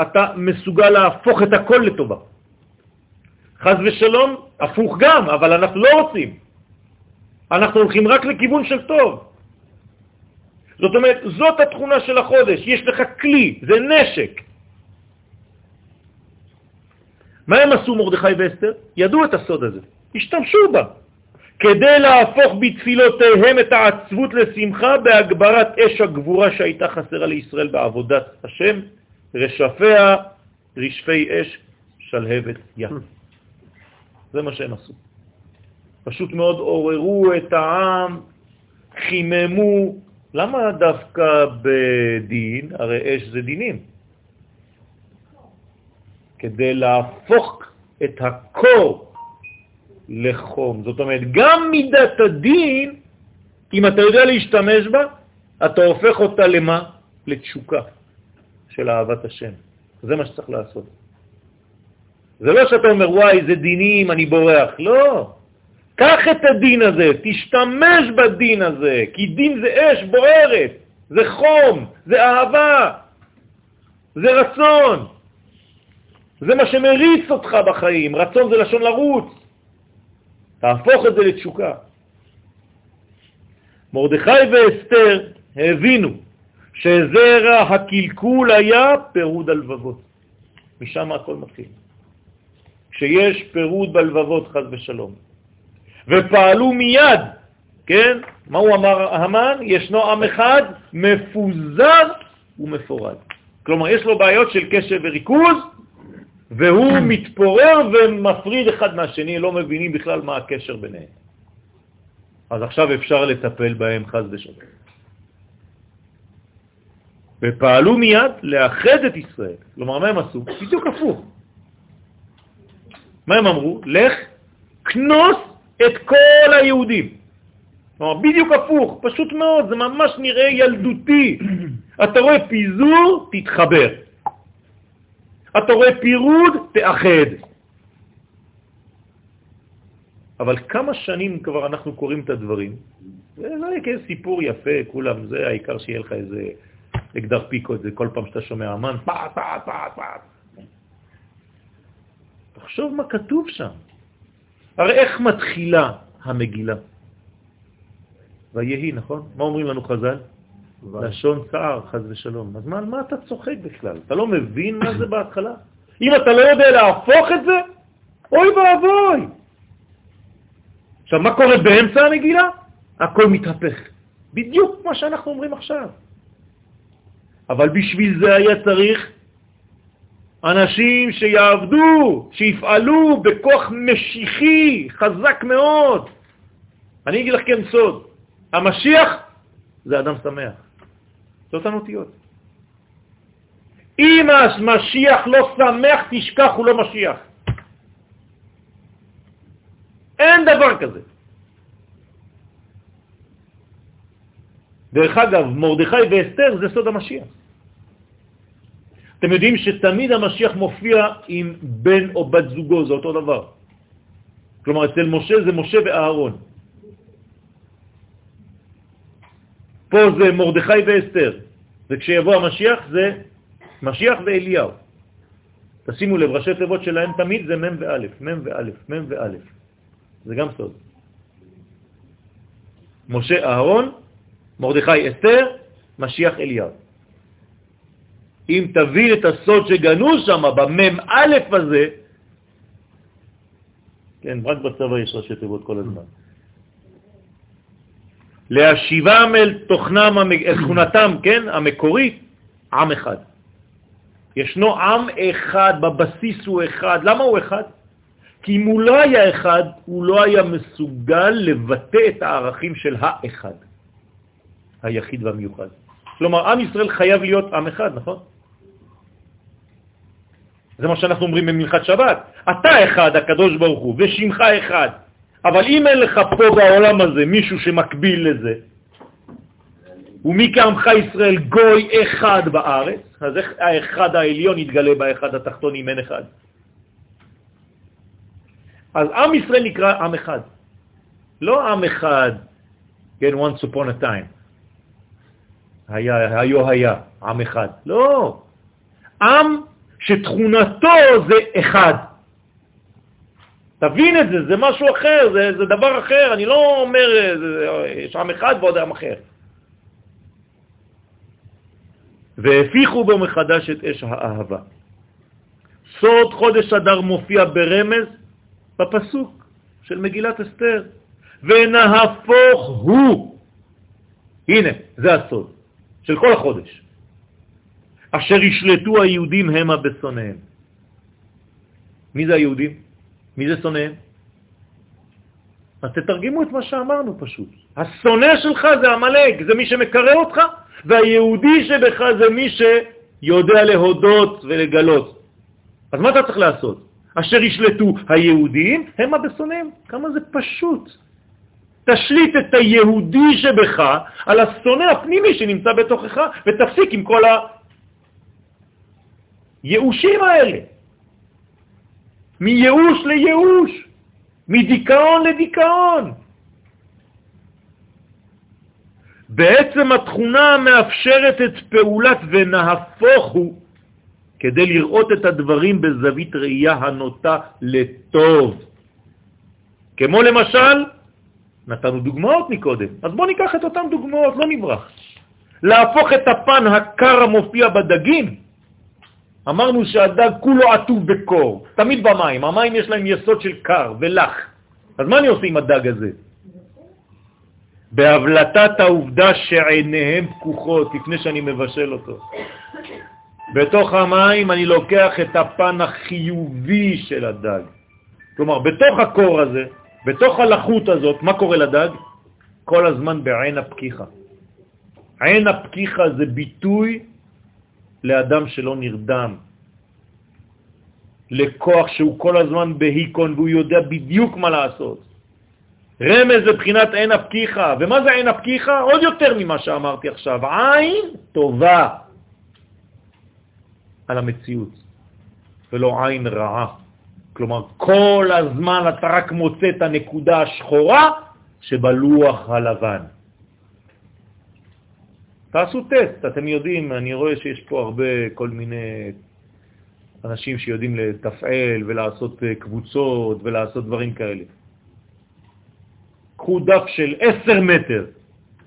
אתה מסוגל להפוך את הכל לטובה. חז ושלום, הפוך גם, אבל אנחנו לא רוצים. אנחנו הולכים רק לכיוון של טוב. זאת אומרת, זאת התכונה של החודש, יש לך כלי, זה נשק. מה הם עשו מרדכי ואסתר? ידעו את הסוד הזה, השתמשו בה, כדי להפוך בתפילותיהם את העצבות לשמחה בהגברת אש הגבורה שהייתה חסרה לישראל בעבודת השם, רשפיה רשפי אש שלהבת ים. זה מה שהם עשו. פשוט מאוד עוררו את העם, חיממו. למה דווקא בדין? הרי אש זה דינים. כדי להפוך את הקור לחום. זאת אומרת, גם מידת הדין, אם אתה יודע להשתמש בה, אתה הופך אותה למה? לתשוקה של אהבת השם. זה מה שצריך לעשות. זה לא שאתה אומר, וואי, זה דינים, אני בורח. לא. קח את הדין הזה, תשתמש בדין הזה, כי דין זה אש בוערת, זה חום, זה אהבה, זה רצון. זה מה שמריץ אותך בחיים. רצון זה לשון לרוץ. תהפוך את זה לתשוקה. מרדכי ואסתר הבינו שזרע הקלקול היה פירוד הלבבות. משם הכל מתחיל. כשיש פירוד בלבבות, חז ושלום. ופעלו מיד, כן? מה הוא אמר המן? ישנו עם אחד מפוזר ומפורד. כלומר, יש לו בעיות של קשב וריכוז, והוא מתפורר ומפריד אחד מהשני, לא מבינים בכלל מה הקשר ביניהם. אז עכשיו אפשר לטפל בהם חז ושלום. ופעלו מיד לאחד את ישראל. כלומר, מה הם עשו? בדיוק הפוך. מה הם אמרו? לך, כנוס את כל היהודים. כלומר, בדיוק הפוך, פשוט מאוד, זה ממש נראה ילדותי. אתה רואה פיזור, תתחבר. אתה רואה פירוד, תאחד. אבל כמה שנים כבר אנחנו קוראים את הדברים? זה לא יהיה סיפור יפה, כולם, זה העיקר שיהיה לך איזה אקדר פיקו, זה כל פעם שאתה שומע אמן, פעת, פעת, פעת, פעת. תחשוב מה כתוב שם. הרי איך מתחילה המגילה? ויהי, נכון? מה אומרים לנו חז"ל? לשון צער, חז ושלום. אז מה, מה אתה צוחק בכלל? אתה לא מבין מה זה בהתחלה? אם אתה לא יודע להפוך את זה, אוי ואבוי. עכשיו, מה קורה באמצע המגילה? הכל מתהפך. בדיוק מה שאנחנו אומרים עכשיו. אבל בשביל זה היה צריך אנשים שיעבדו, שיפעלו בכוח משיחי חזק מאוד. אני אגיד לך כן סוד, המשיח זה אדם שמח. זה אותן אותיות. אם המשיח לא שמח, תשכח, הוא לא משיח. אין דבר כזה. דרך אגב, מרדכי ואסתר זה סוד המשיח. אתם יודעים שתמיד המשיח מופיע עם בן או בת זוגו, זה אותו דבר. כלומר, אצל משה זה משה ואהרון. פה זה מרדכי ואסתר, וכשיבוא המשיח זה משיח ואליהו. תשימו לב, ראשי תיבות שלהם תמיד זה מ' וא', מ' וא', מ' וא'. זה גם סוד. משה אהרון, מרדכי אסתר, משיח אליהו. אם תבין את הסוד שגנוז שם, במם א' הזה, כן, רק בצבא יש ראשי תיבות כל הזמן. להשיבם אל תוכנם, אל תכונתם, כן, המקורית, עם אחד. ישנו עם אחד, בבסיס הוא אחד. למה הוא אחד? כי אם הוא לא היה אחד, הוא לא היה מסוגל לבטא את הערכים של האחד, היחיד והמיוחד. כלומר, עם ישראל חייב להיות עם אחד, נכון? זה מה שאנחנו אומרים במלכת שבת. אתה אחד, הקדוש ברוך הוא, ושמך אחד. אבל אם אין לך פה בעולם הזה מישהו שמקביל לזה, ומי כעמך ישראל גוי אחד בארץ, אז איך האחד העליון יתגלה באחד התחתון אם אין אחד? אז עם ישראל נקרא עם אחד. לא עם אחד, כן, once upon a time. היה, היו היה, עם אחד. לא. עם שתכונתו זה אחד. תבין את זה, זה משהו אחר, זה, זה דבר אחר, אני לא אומר, יש עם אחד ועוד עם אחר. והפיחו בו מחדש את אש האהבה. סוד חודש אדר מופיע ברמז בפסוק של מגילת אסתר, ונהפוך הוא. הנה, זה הסוד של כל החודש. אשר ישלטו היהודים המה בשונאיהם. מי זה היהודים? מי זה שונאיהם? אז תתרגמו את מה שאמרנו פשוט. השונא שלך זה המלאק, זה מי שמקרא אותך, והיהודי שבך זה מי שיודע להודות ולגלות. אז מה אתה צריך לעשות? אשר ישלטו היהודים הם הבשונאים. כמה זה פשוט. תשליט את היהודי שבך על השונא הפנימי שנמצא בתוכך, ותפסיק עם כל הייאושים האלה. מייאוש לייאוש, מדיכאון לדיכאון. בעצם התכונה מאפשרת את פעולת ונהפוך הוא כדי לראות את הדברים בזווית ראייה הנוטה לטוב. כמו למשל, נתנו דוגמאות מקודם, אז בואו ניקח את אותן דוגמאות, לא נברח. להפוך את הפן הקר המופיע בדגים, אמרנו שהדג כולו עטוב בקור, תמיד במים, המים יש להם יסוד של קר ולח. אז מה אני עושה עם הדג הזה? בהבלטת העובדה שעיניהם פקוחות לפני שאני מבשל אותו. בתוך המים אני לוקח את הפן החיובי של הדג. כלומר, בתוך הקור הזה, בתוך הלחות הזאת, מה קורה לדג? כל הזמן בעין הפקיחה. עין הפקיחה זה ביטוי לאדם שלא נרדם, לכוח שהוא כל הזמן בהיקון והוא יודע בדיוק מה לעשות. רמז לבחינת עין הפקיחה. ומה זה עין הפקיחה? עוד יותר ממה שאמרתי עכשיו. עין טובה על המציאות, ולא עין רעה. כלומר, כל הזמן אתה רק מוצא את הנקודה השחורה שבלוח הלבן. תעשו טסט, אתם יודעים, אני רואה שיש פה הרבה כל מיני אנשים שיודעים לתפעל ולעשות אה, קבוצות ולעשות דברים כאלה. קחו דף של 10 מטר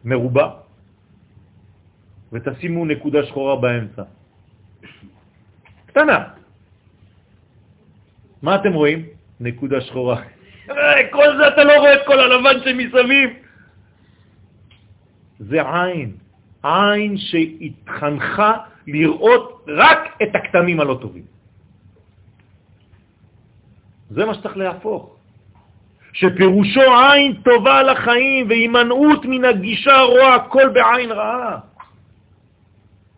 מרובע ותשימו נקודה שחורה באמצע. קטנה. מה אתם רואים? נקודה שחורה. אה, כל זה אתה לא רואה את כל הלבן שמסביב. זה עין, עין שהתחנכה לראות רק את הקטנים הלא טובים. זה מה שצריך להפוך. שפירושו עין טובה לחיים והימנעות מן הגישה רואה הכל בעין רעה.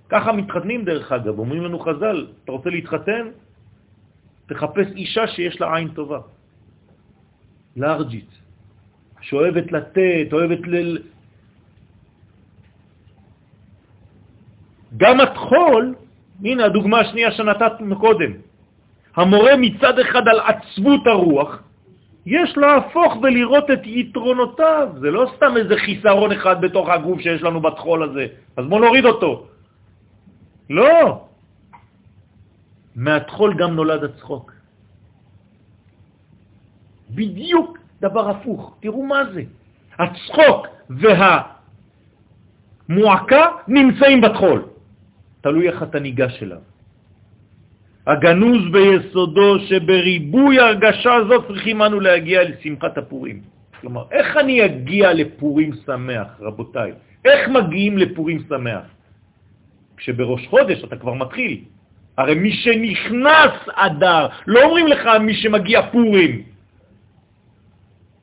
ככה מתחתנים דרך אגב, אומרים לנו חז"ל, אתה רוצה להתחתן? תחפש אישה שיש לה עין טובה, לארג'ית, שאוהבת לתת, אוהבת ל... גם התחול, הנה הדוגמה השנייה שנתת קודם, המורה מצד אחד על עצבות הרוח, יש להפוך ולראות את יתרונותיו. זה לא סתם איזה חיסרון אחד בתוך הגוף שיש לנו בתחול הזה. אז בואו נוריד אותו. לא. מהתחול גם נולד הצחוק. בדיוק דבר הפוך. תראו מה זה. הצחוק והמועקה נמצאים בתחול. תלוי איך אתה ניגש אליו. הגנוז ביסודו שבריבוי הרגשה הזאת צריכים אנו להגיע לשמחת הפורים. כלומר, איך אני אגיע לפורים שמח, רבותיי? איך מגיעים לפורים שמח? כשבראש חודש אתה כבר מתחיל. הרי מי שנכנס אדר, לא אומרים לך מי שמגיע פורים.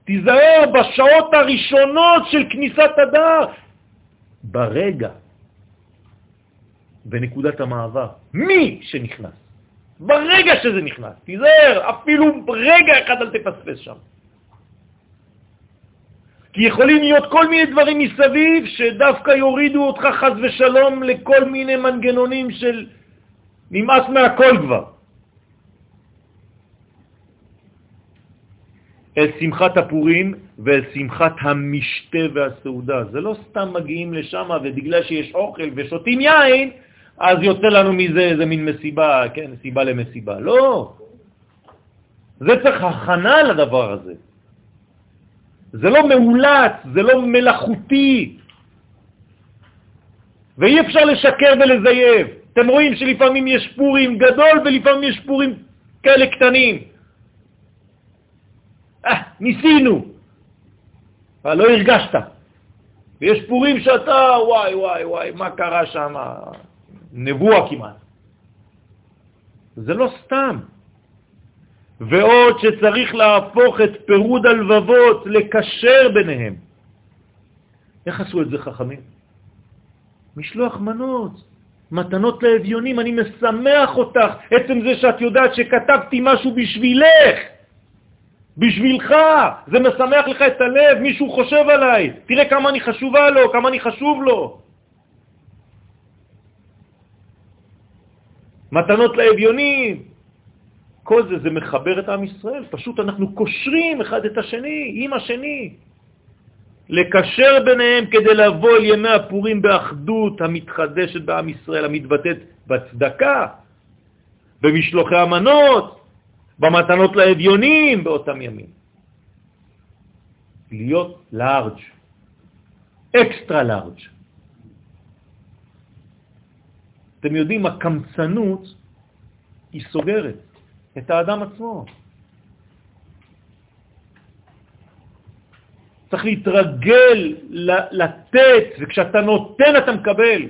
תיזהר בשעות הראשונות של כניסת אדר. ברגע, בנקודת המעבר, מי שנכנס. ברגע שזה נכנס. תיזהר, אפילו רגע אחד אל תפספס שם. כי יכולים להיות כל מיני דברים מסביב שדווקא יורידו אותך חז ושלום לכל מיני מנגנונים של נמאס מהכל כבר. אל שמחת הפורים ואל שמחת המשתה והסעודה. זה לא סתם מגיעים לשם ובגלל שיש אוכל ושותים יין, אז יוצא לנו מזה איזה מין מסיבה, כן, סיבה למסיבה. לא. זה צריך הכנה לדבר הזה. זה לא מאולץ, זה לא מלאכותי. ואי אפשר לשקר ולזייב. אתם רואים שלפעמים יש פורים גדול ולפעמים יש פורים כאלה קטנים. אה, ניסינו, אבל לא הרגשת. ויש פורים שאתה, וואי, וואי, וואי, מה קרה שם? נבואה כמעט. זה לא סתם. ועוד שצריך להפוך את פירוד הלבבות, לקשר ביניהם. איך עשו את זה חכמים? משלוח מנות, מתנות לאביונים, אני משמח אותך, עצם זה שאת יודעת שכתבתי משהו בשבילך, בשבילך, זה משמח לך את הלב, מישהו חושב עליי, תראה כמה אני חשובה לו, כמה אני חשוב לו. מתנות לאביונים, כל זה, זה מחבר את עם ישראל, פשוט אנחנו קושרים אחד את השני, עם השני. לקשר ביניהם כדי לבוא אל ימי הפורים באחדות המתחדשת בעם ישראל, המתבטאת בצדקה, במשלוחי המנות, במתנות לאביונים באותם ימים. להיות לארג', אקסטרה לארג'. אתם יודעים, הקמצנות היא סוגרת את האדם עצמו. צריך להתרגל לתת, וכשאתה נותן אתה מקבל.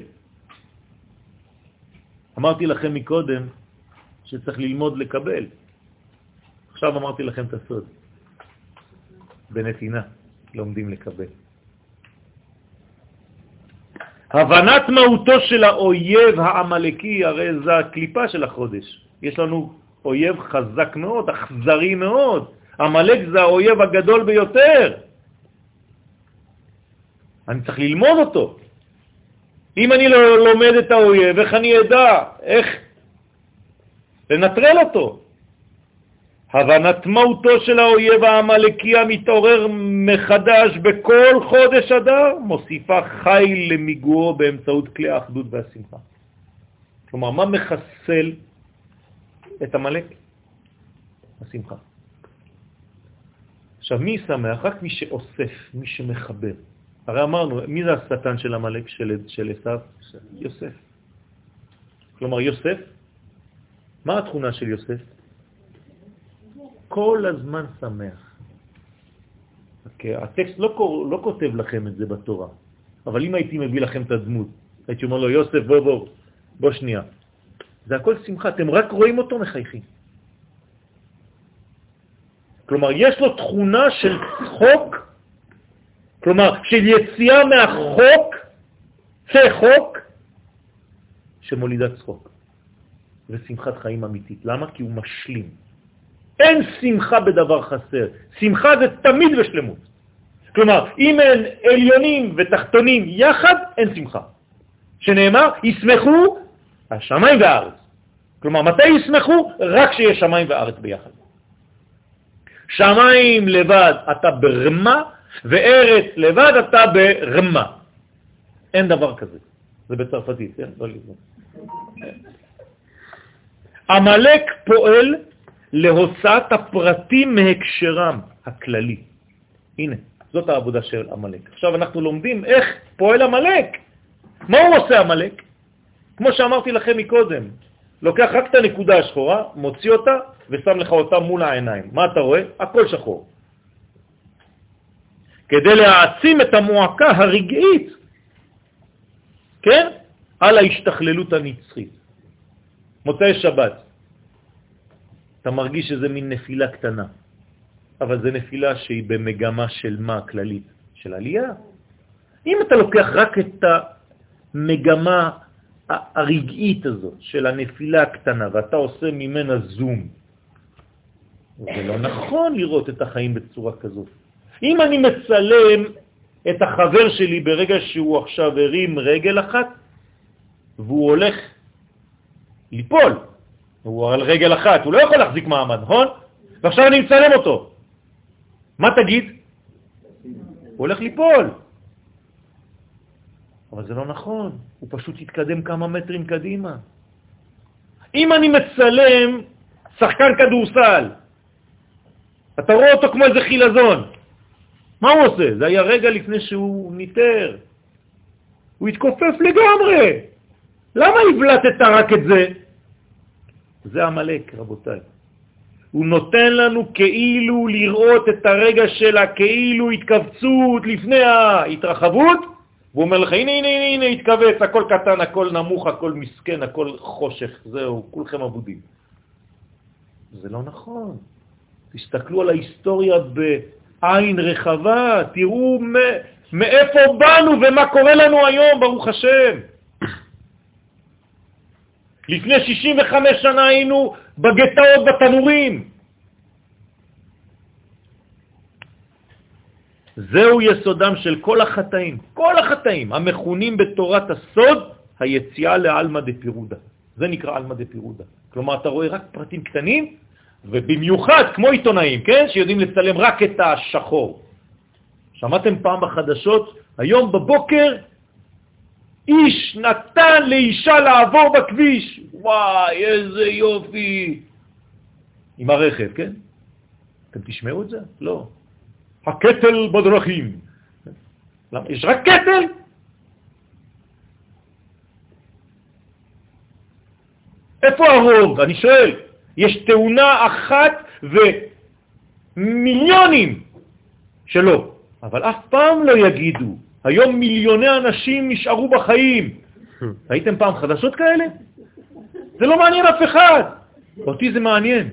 אמרתי לכם מקודם שצריך ללמוד לקבל. עכשיו אמרתי לכם את הסוד. בנתינה לומדים לקבל. הבנת מהותו של האויב העמלקי, הרי זה הקליפה של החודש. יש לנו אויב חזק מאוד, אכזרי מאוד. עמלק זה האויב הגדול ביותר. אני צריך ללמוד אותו. אם אני לא לומד את האויב, איך אני אדע? איך לנטרל אותו? הבנת מהותו של האויב העמלקי המתעורר מחדש בכל חודש אדר, מוסיפה חי למיגועו באמצעות כלי האחדות והשמחה. כלומר, מה מחסל את המלאק? השמחה. עכשיו, מי שמח? רק מי שאוסף, מי שמחבר. הרי אמרנו, מי זה השטן של המלאק של, של עשיו? יוסף. כלומר, יוסף, מה התכונה של יוסף? כל הזמן שמח. Okay, אוקיי, הטקסט לא, לא כותב לכם את זה בתורה, אבל אם הייתי מביא לכם את הדמות, הייתי אומר לו, יוסף, בוא, בוא, בוא שנייה. זה הכל שמחה, אתם רק רואים אותו מחייכים. כלומר, יש לו תכונה של צחוק, כלומר, של יציאה מהחוק, זה חוק, שמולידה צחוק. ושמחת חיים אמיתית. למה? כי הוא משלים. אין שמחה בדבר חסר. שמחה זה תמיד בשלמות. כלומר, אם אין עליונים ותחתונים יחד, אין שמחה. שנאמר, ישמחו השמיים והארץ. כלומר, מתי ישמחו? רק כשיש שמיים וארץ ביחד. שמיים לבד אתה ברמה, וארץ לבד אתה ברמה. אין דבר כזה. זה בצרפתית, כן? לא לבד. המלאק פועל להוצאת הפרטים מהקשרם הכללי. הנה, זאת העבודה של המלאק. עכשיו אנחנו לומדים איך פועל המלאק. מה הוא עושה המלאק? כמו שאמרתי לכם מקודם, לוקח רק את הנקודה השחורה, מוציא אותה ושם לך אותה מול העיניים. מה אתה רואה? הכל שחור. כדי להעצים את המועקה הרגעית, כן? על ההשתכללות הנצחית. מוצאי שבת, אתה מרגיש שזה מין נפילה קטנה, אבל זה נפילה שהיא במגמה של מה כללית? של עלייה. אם אתה לוקח רק את המגמה הרגעית הזאת של הנפילה הקטנה, ואתה עושה ממנה זום. זה לא נכון לראות את החיים בצורה כזאת. אם אני מצלם את החבר שלי ברגע שהוא עכשיו הרים רגל אחת, והוא הולך ליפול, הוא על רגל אחת, הוא לא יכול להחזיק מעמד, נכון? ועכשיו אני מצלם אותו. מה תגיד? הוא הולך ליפול. אבל זה לא נכון, הוא פשוט יתקדם כמה מטרים קדימה. אם אני מצלם שחקן כדורסל, אתה רואה אותו כמו איזה חילזון, מה הוא עושה? זה היה רגע לפני שהוא ניטר. הוא התכופף לגמרי. למה הבלטת רק את זה? זה המלאק, רבותיי. הוא נותן לנו כאילו לראות את הרגע של הכאילו התכווצות לפני ההתרחבות, והוא אומר לך, הנה, הנה, הנה, הנה, התכווץ, הכל קטן, הכל נמוך, הכל מסכן, הכל חושך, זהו, כולכם אבודים. זה לא נכון. תסתכלו על ההיסטוריה בעין רחבה, תראו מאיפה באנו ומה קורה לנו היום, ברוך השם. לפני 65 שנה היינו בגטאות בתנורים. זהו יסודם של כל החטאים, כל החטאים המכונים בתורת הסוד היציאה לעלמא דפירודה. זה נקרא עלמא דפירודה. כלומר, אתה רואה רק פרטים קטנים, ובמיוחד כמו עיתונאים, כן? שיודעים לצלם רק את השחור. שמעתם פעם בחדשות, היום בבוקר איש נתן לאישה לעבור בכביש. וואי, איזה יופי. עם הרכב, כן? אתם תשמעו את זה? לא. הקטל בדרכים. למה? יש רק קטל? איפה הרוב? אני שואל. יש תאונה אחת ומיליונים שלא, אבל אף פעם לא יגידו היום מיליוני אנשים נשארו בחיים. ראיתם פעם חדשות כאלה? זה לא מעניין אף אחד. אותי זה מעניין.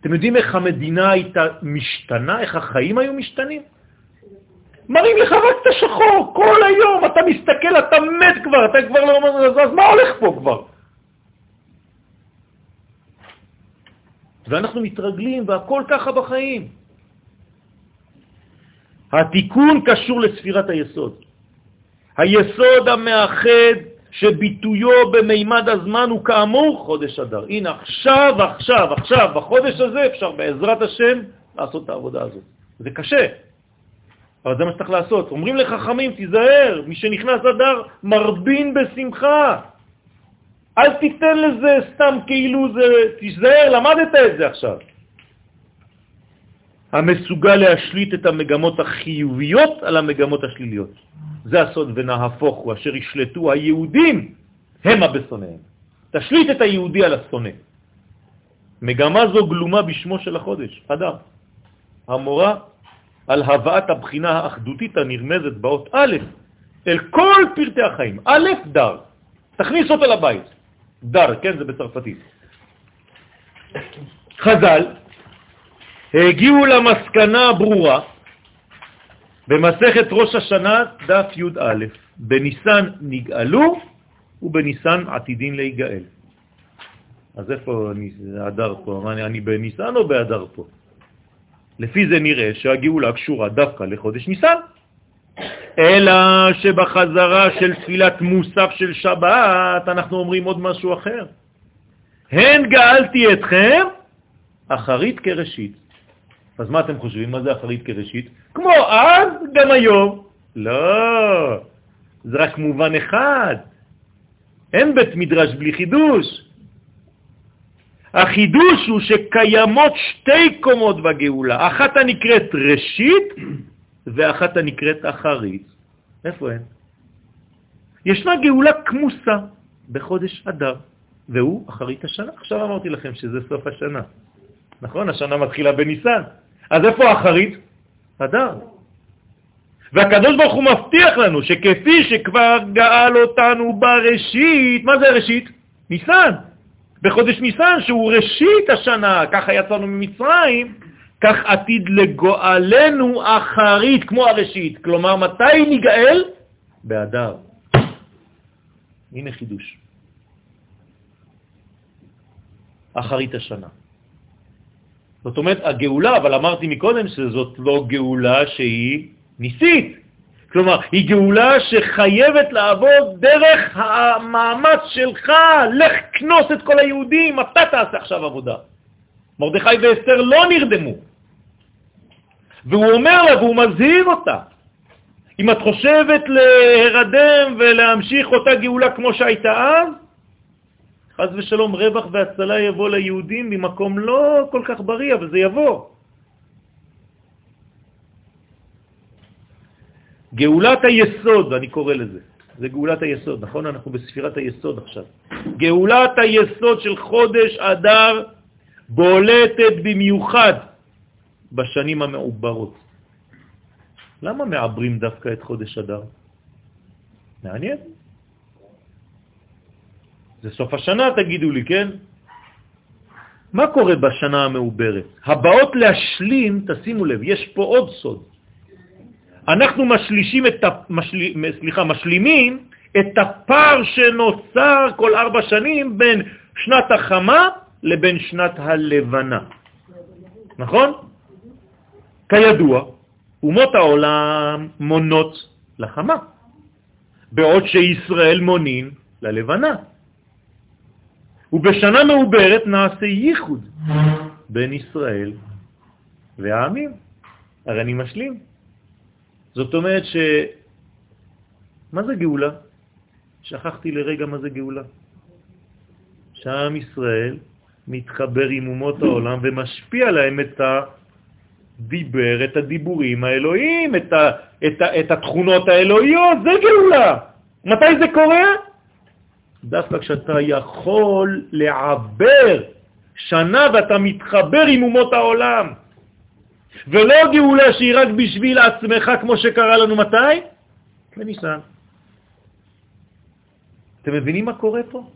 אתם יודעים איך המדינה הייתה משתנה? איך החיים היו משתנים? מראים לך רק את השחור, כל היום אתה מסתכל, אתה מת כבר, אתה כבר לא אומר, אז מה הולך פה כבר? ואנחנו מתרגלים, והכל ככה בחיים. התיקון קשור לספירת היסוד. היסוד המאחד שביטויו במימד הזמן הוא כאמור חודש אדר. הנה עכשיו, עכשיו, עכשיו, בחודש הזה אפשר בעזרת השם לעשות את העבודה הזאת. זה קשה, אבל זה מה שצריך לעשות. אומרים לחכמים, תיזהר, מי שנכנס אדר מרבין בשמחה. אל תיתן לזה סתם כאילו זה, תיזהר, למדת את זה עכשיו. המסוגל להשליט את המגמות החיוביות על המגמות השליליות. זה הסוד ונהפוך הוא, אשר ישלטו היהודים המה בשונאיהם. תשליט את היהודי על השונא. מגמה זו גלומה בשמו של החודש, אדר. המורה על הבאת הבחינה האחדותית הנרמזת באות א' אל כל פרטי החיים. א', דר. תכניס אותו לבית. דר, כן, זה בצרפתית. חז"ל הגיעו למסקנה הברורה במסכת ראש השנה דף י"א, בניסן נגאלו ובניסן עתידין להיגאל. אז איפה הדר פה? אני, אני בניסן או בהדר פה? לפי זה נראה שהגאולה קשורה דווקא לחודש ניסן, אלא שבחזרה של תפילת מוסף של שבת אנחנו אומרים עוד משהו אחר. הן גאלתי אתכם אחרית כראשית. אז מה אתם חושבים? מה זה אחרית כראשית? כמו אז, גם היום. לא, זה רק מובן אחד. אין בית מדרש בלי חידוש. החידוש הוא שקיימות שתי קומות בגאולה, אחת הנקראת ראשית ואחת הנקראת אחרית. איפה הן? ישנה גאולה כמוסה בחודש אדר, והוא אחרית השנה. עכשיו אמרתי לכם שזה סוף השנה. נכון? השנה מתחילה בניסן. אז איפה האחרית? אדר. והקדוש ברוך הוא מבטיח לנו שכפי שכבר גאל אותנו בראשית, מה זה ראשית? ניסן. בחודש ניסן, שהוא ראשית השנה, ככה יצאנו ממצרים, כך עתיד לגואלנו אחרית, כמו הראשית. כלומר, מתי ניגאל? באדר. הנה חידוש. אחרית השנה. זאת אומרת, הגאולה, אבל אמרתי מקודם שזאת לא גאולה שהיא ניסית. כלומר, היא גאולה שחייבת לעבוד דרך המאמץ שלך, לך כנוס את כל היהודים, אתה תעשה עכשיו עבודה. מרדכי ואסתר לא נרדמו. והוא אומר לה, והוא מזהיר אותה, אם את חושבת להירדם ולהמשיך אותה גאולה כמו שהייתה אז, חז ושלום רווח והצלה יבוא ליהודים ממקום לא כל כך בריא, אבל זה יבוא. גאולת היסוד, אני קורא לזה, זה גאולת היסוד, נכון? אנחנו בספירת היסוד עכשיו. גאולת היסוד של חודש אדר בולטת במיוחד בשנים המעוברות. למה מעברים דווקא את חודש אדר? מעניין. זה סוף השנה, תגידו לי, כן? מה קורה בשנה המעוברת? הבאות להשלים, תשימו לב, יש פה עוד סוד. אנחנו משלישים את ה... משל... סליחה, משלימים את הפער שנוצר כל ארבע שנים בין שנת החמה לבין שנת הלבנה. נכון? כידוע, אומות העולם מונות לחמה, בעוד שישראל מונין ללבנה. ובשנה מעוברת נעשה ייחוד בין ישראל והעמים. הרי אני משלים. זאת אומרת ש... מה זה גאולה? שכחתי לרגע מה זה גאולה. שעם ישראל מתחבר עם אומות העולם ומשפיע להם את הדיבר, את הדיבורים האלוהיים, את, ה, את, ה, את התכונות האלוהיות, זה גאולה. מתי זה קורה? דווקא כשאתה יכול לעבר שנה ואתה מתחבר עם אומות העולם. ולא גאולה שהיא רק בשביל עצמך, כמו שקרה לנו מתי? בניסן. אתם מבינים מה קורה פה?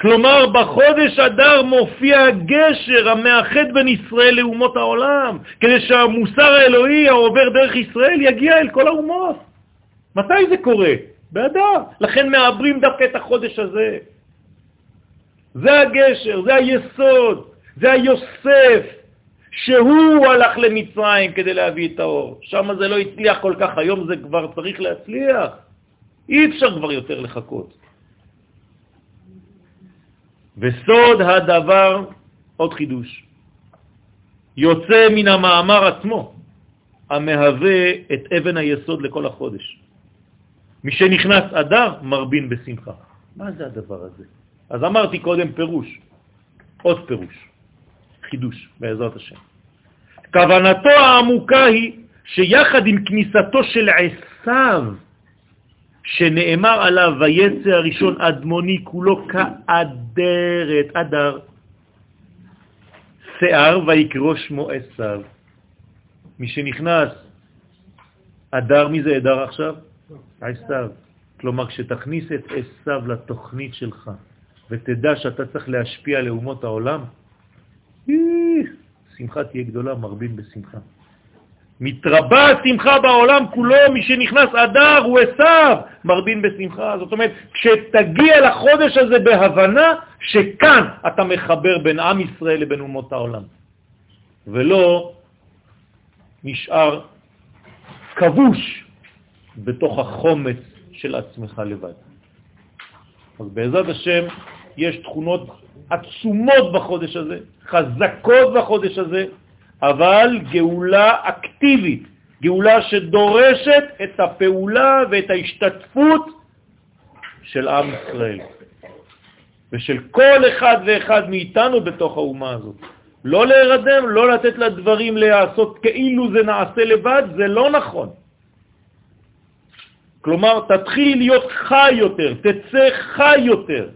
כלומר, בחודש אדר מופיע הגשר המאחד בין ישראל לאומות העולם, כדי שהמוסר האלוהי העובר דרך ישראל יגיע אל כל האומות. מתי זה קורה? באדר. לכן מעברים דווקא את החודש הזה. זה הגשר, זה היסוד, זה היוסף, שהוא הלך למצרים כדי להביא את האור. שם זה לא הצליח כל כך, היום זה כבר צריך להצליח. אי אפשר כבר יותר לחכות. וסוד הדבר, עוד חידוש, יוצא מן המאמר עצמו, המהווה את אבן היסוד לכל החודש. מי שנכנס אדר מרבין בשמחה. מה זה הדבר הזה? אז אמרתי קודם פירוש, עוד פירוש, חידוש בעזרת השם. כוונתו העמוקה היא שיחד עם כניסתו של עשיו, שנאמר עליו ויצא הראשון אדמוני כולו כאדרת, אדר, שיער ויקרו שמו עשיו. מי שנכנס אדר, מי זה אדר עכשיו? עשיו. כלומר, כשתכניס את עשיו לתוכנית שלך ותדע שאתה צריך להשפיע לאומות העולם, שמחה תהיה גדולה, מרבים בשמחה. מתרבה השמחה בעולם כולו, מי שנכנס אדר הוא עשיו, מרבין בשמחה. זאת אומרת, כשתגיע לחודש הזה בהבנה שכאן אתה מחבר בין עם ישראל לבין אומות העולם, ולא נשאר כבוש בתוך החומץ של עצמך לבד. אז בעזרת השם יש תכונות עצומות בחודש הזה, חזקות בחודש הזה, אבל גאולה אקטיבית, גאולה שדורשת את הפעולה ואת ההשתתפות של עם ישראל ושל כל אחד ואחד מאיתנו בתוך האומה הזאת. לא להירדם, לא לתת לדברים להיעשות כאילו זה נעשה לבד, זה לא נכון. כלומר, תתחיל להיות חי יותר, תצא חי יותר.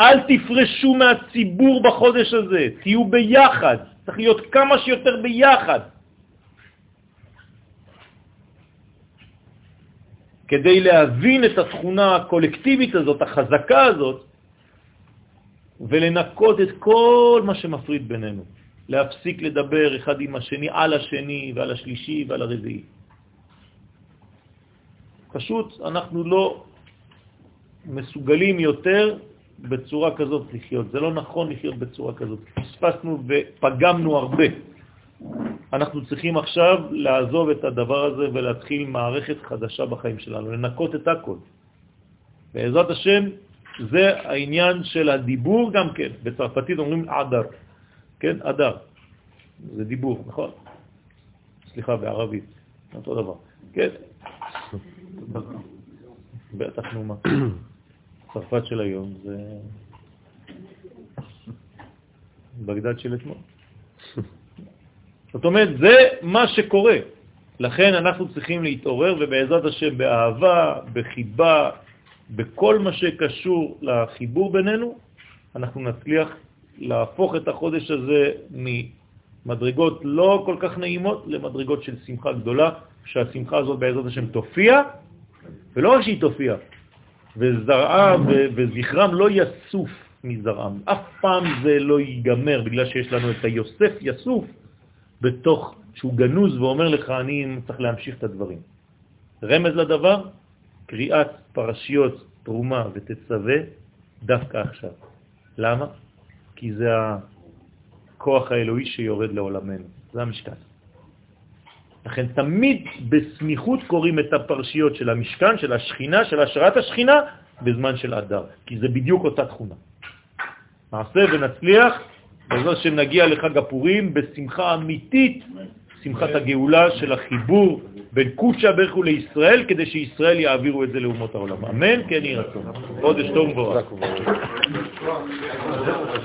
אל תפרשו מהציבור בחודש הזה, תהיו ביחד, צריך להיות כמה שיותר ביחד. כדי להבין את התכונה הקולקטיבית הזאת, החזקה הזאת, ולנקות את כל מה שמפריד בינינו. להפסיק לדבר אחד עם השני על השני ועל השלישי ועל הרביעי. פשוט אנחנו לא מסוגלים יותר בצורה כזאת לחיות. זה לא נכון לחיות בצורה כזאת. פספסנו ופגמנו הרבה. אנחנו צריכים עכשיו לעזוב את הדבר הזה ולהתחיל מערכת חדשה בחיים שלנו, לנקות את הכל. בעזרת השם, זה העניין של הדיבור גם כן. בצרפתית אומרים עדר, כן? עדר. זה דיבור, נכון? סליחה, בערבית. אותו דבר. כן? בטח, נו מה. צרפת של היום זה בגדד של אתמול. זאת אומרת, זה מה שקורה. לכן אנחנו צריכים להתעורר, ובעזרת השם, באהבה, בחיבה, בכל מה שקשור לחיבור בינינו, אנחנו נצליח להפוך את החודש הזה ממדרגות לא כל כך נעימות למדרגות של שמחה גדולה, שהשמחה הזאת בעזרת השם תופיע, ולא רק שהיא תופיע, וזרעם וזכרם לא יסוף מזרעם. אף פעם זה לא ייגמר, בגלל שיש לנו את היוסף יסוף בתוך, שהוא גנוז ואומר לך, אני צריך להמשיך את הדברים. רמז לדבר, קריאת פרשיות תרומה ותצווה דווקא עכשיו. למה? כי זה הכוח האלוהי שיורד לעולמנו, זה המשכן. לכן תמיד בסמיכות קוראים את הפרשיות של המשכן, של השכינה, של השראת השכינה, בזמן של אדר, כי זה בדיוק אותה תכונה. נעשה ונצליח, בעזרת השם נגיע לחג הפורים בשמחה אמיתית, שמחת הגאולה של החיבור בין קודשא ברכו לישראל, כדי שישראל יעבירו את זה לאומות העולם. אמן, כן יהי רצון. חודש טוב ומבורך.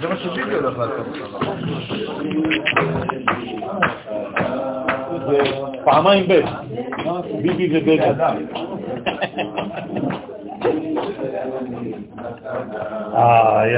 זה מה שביבי הולך לעשות. זה פעמיים ב', ביבי ובגד. אה, יא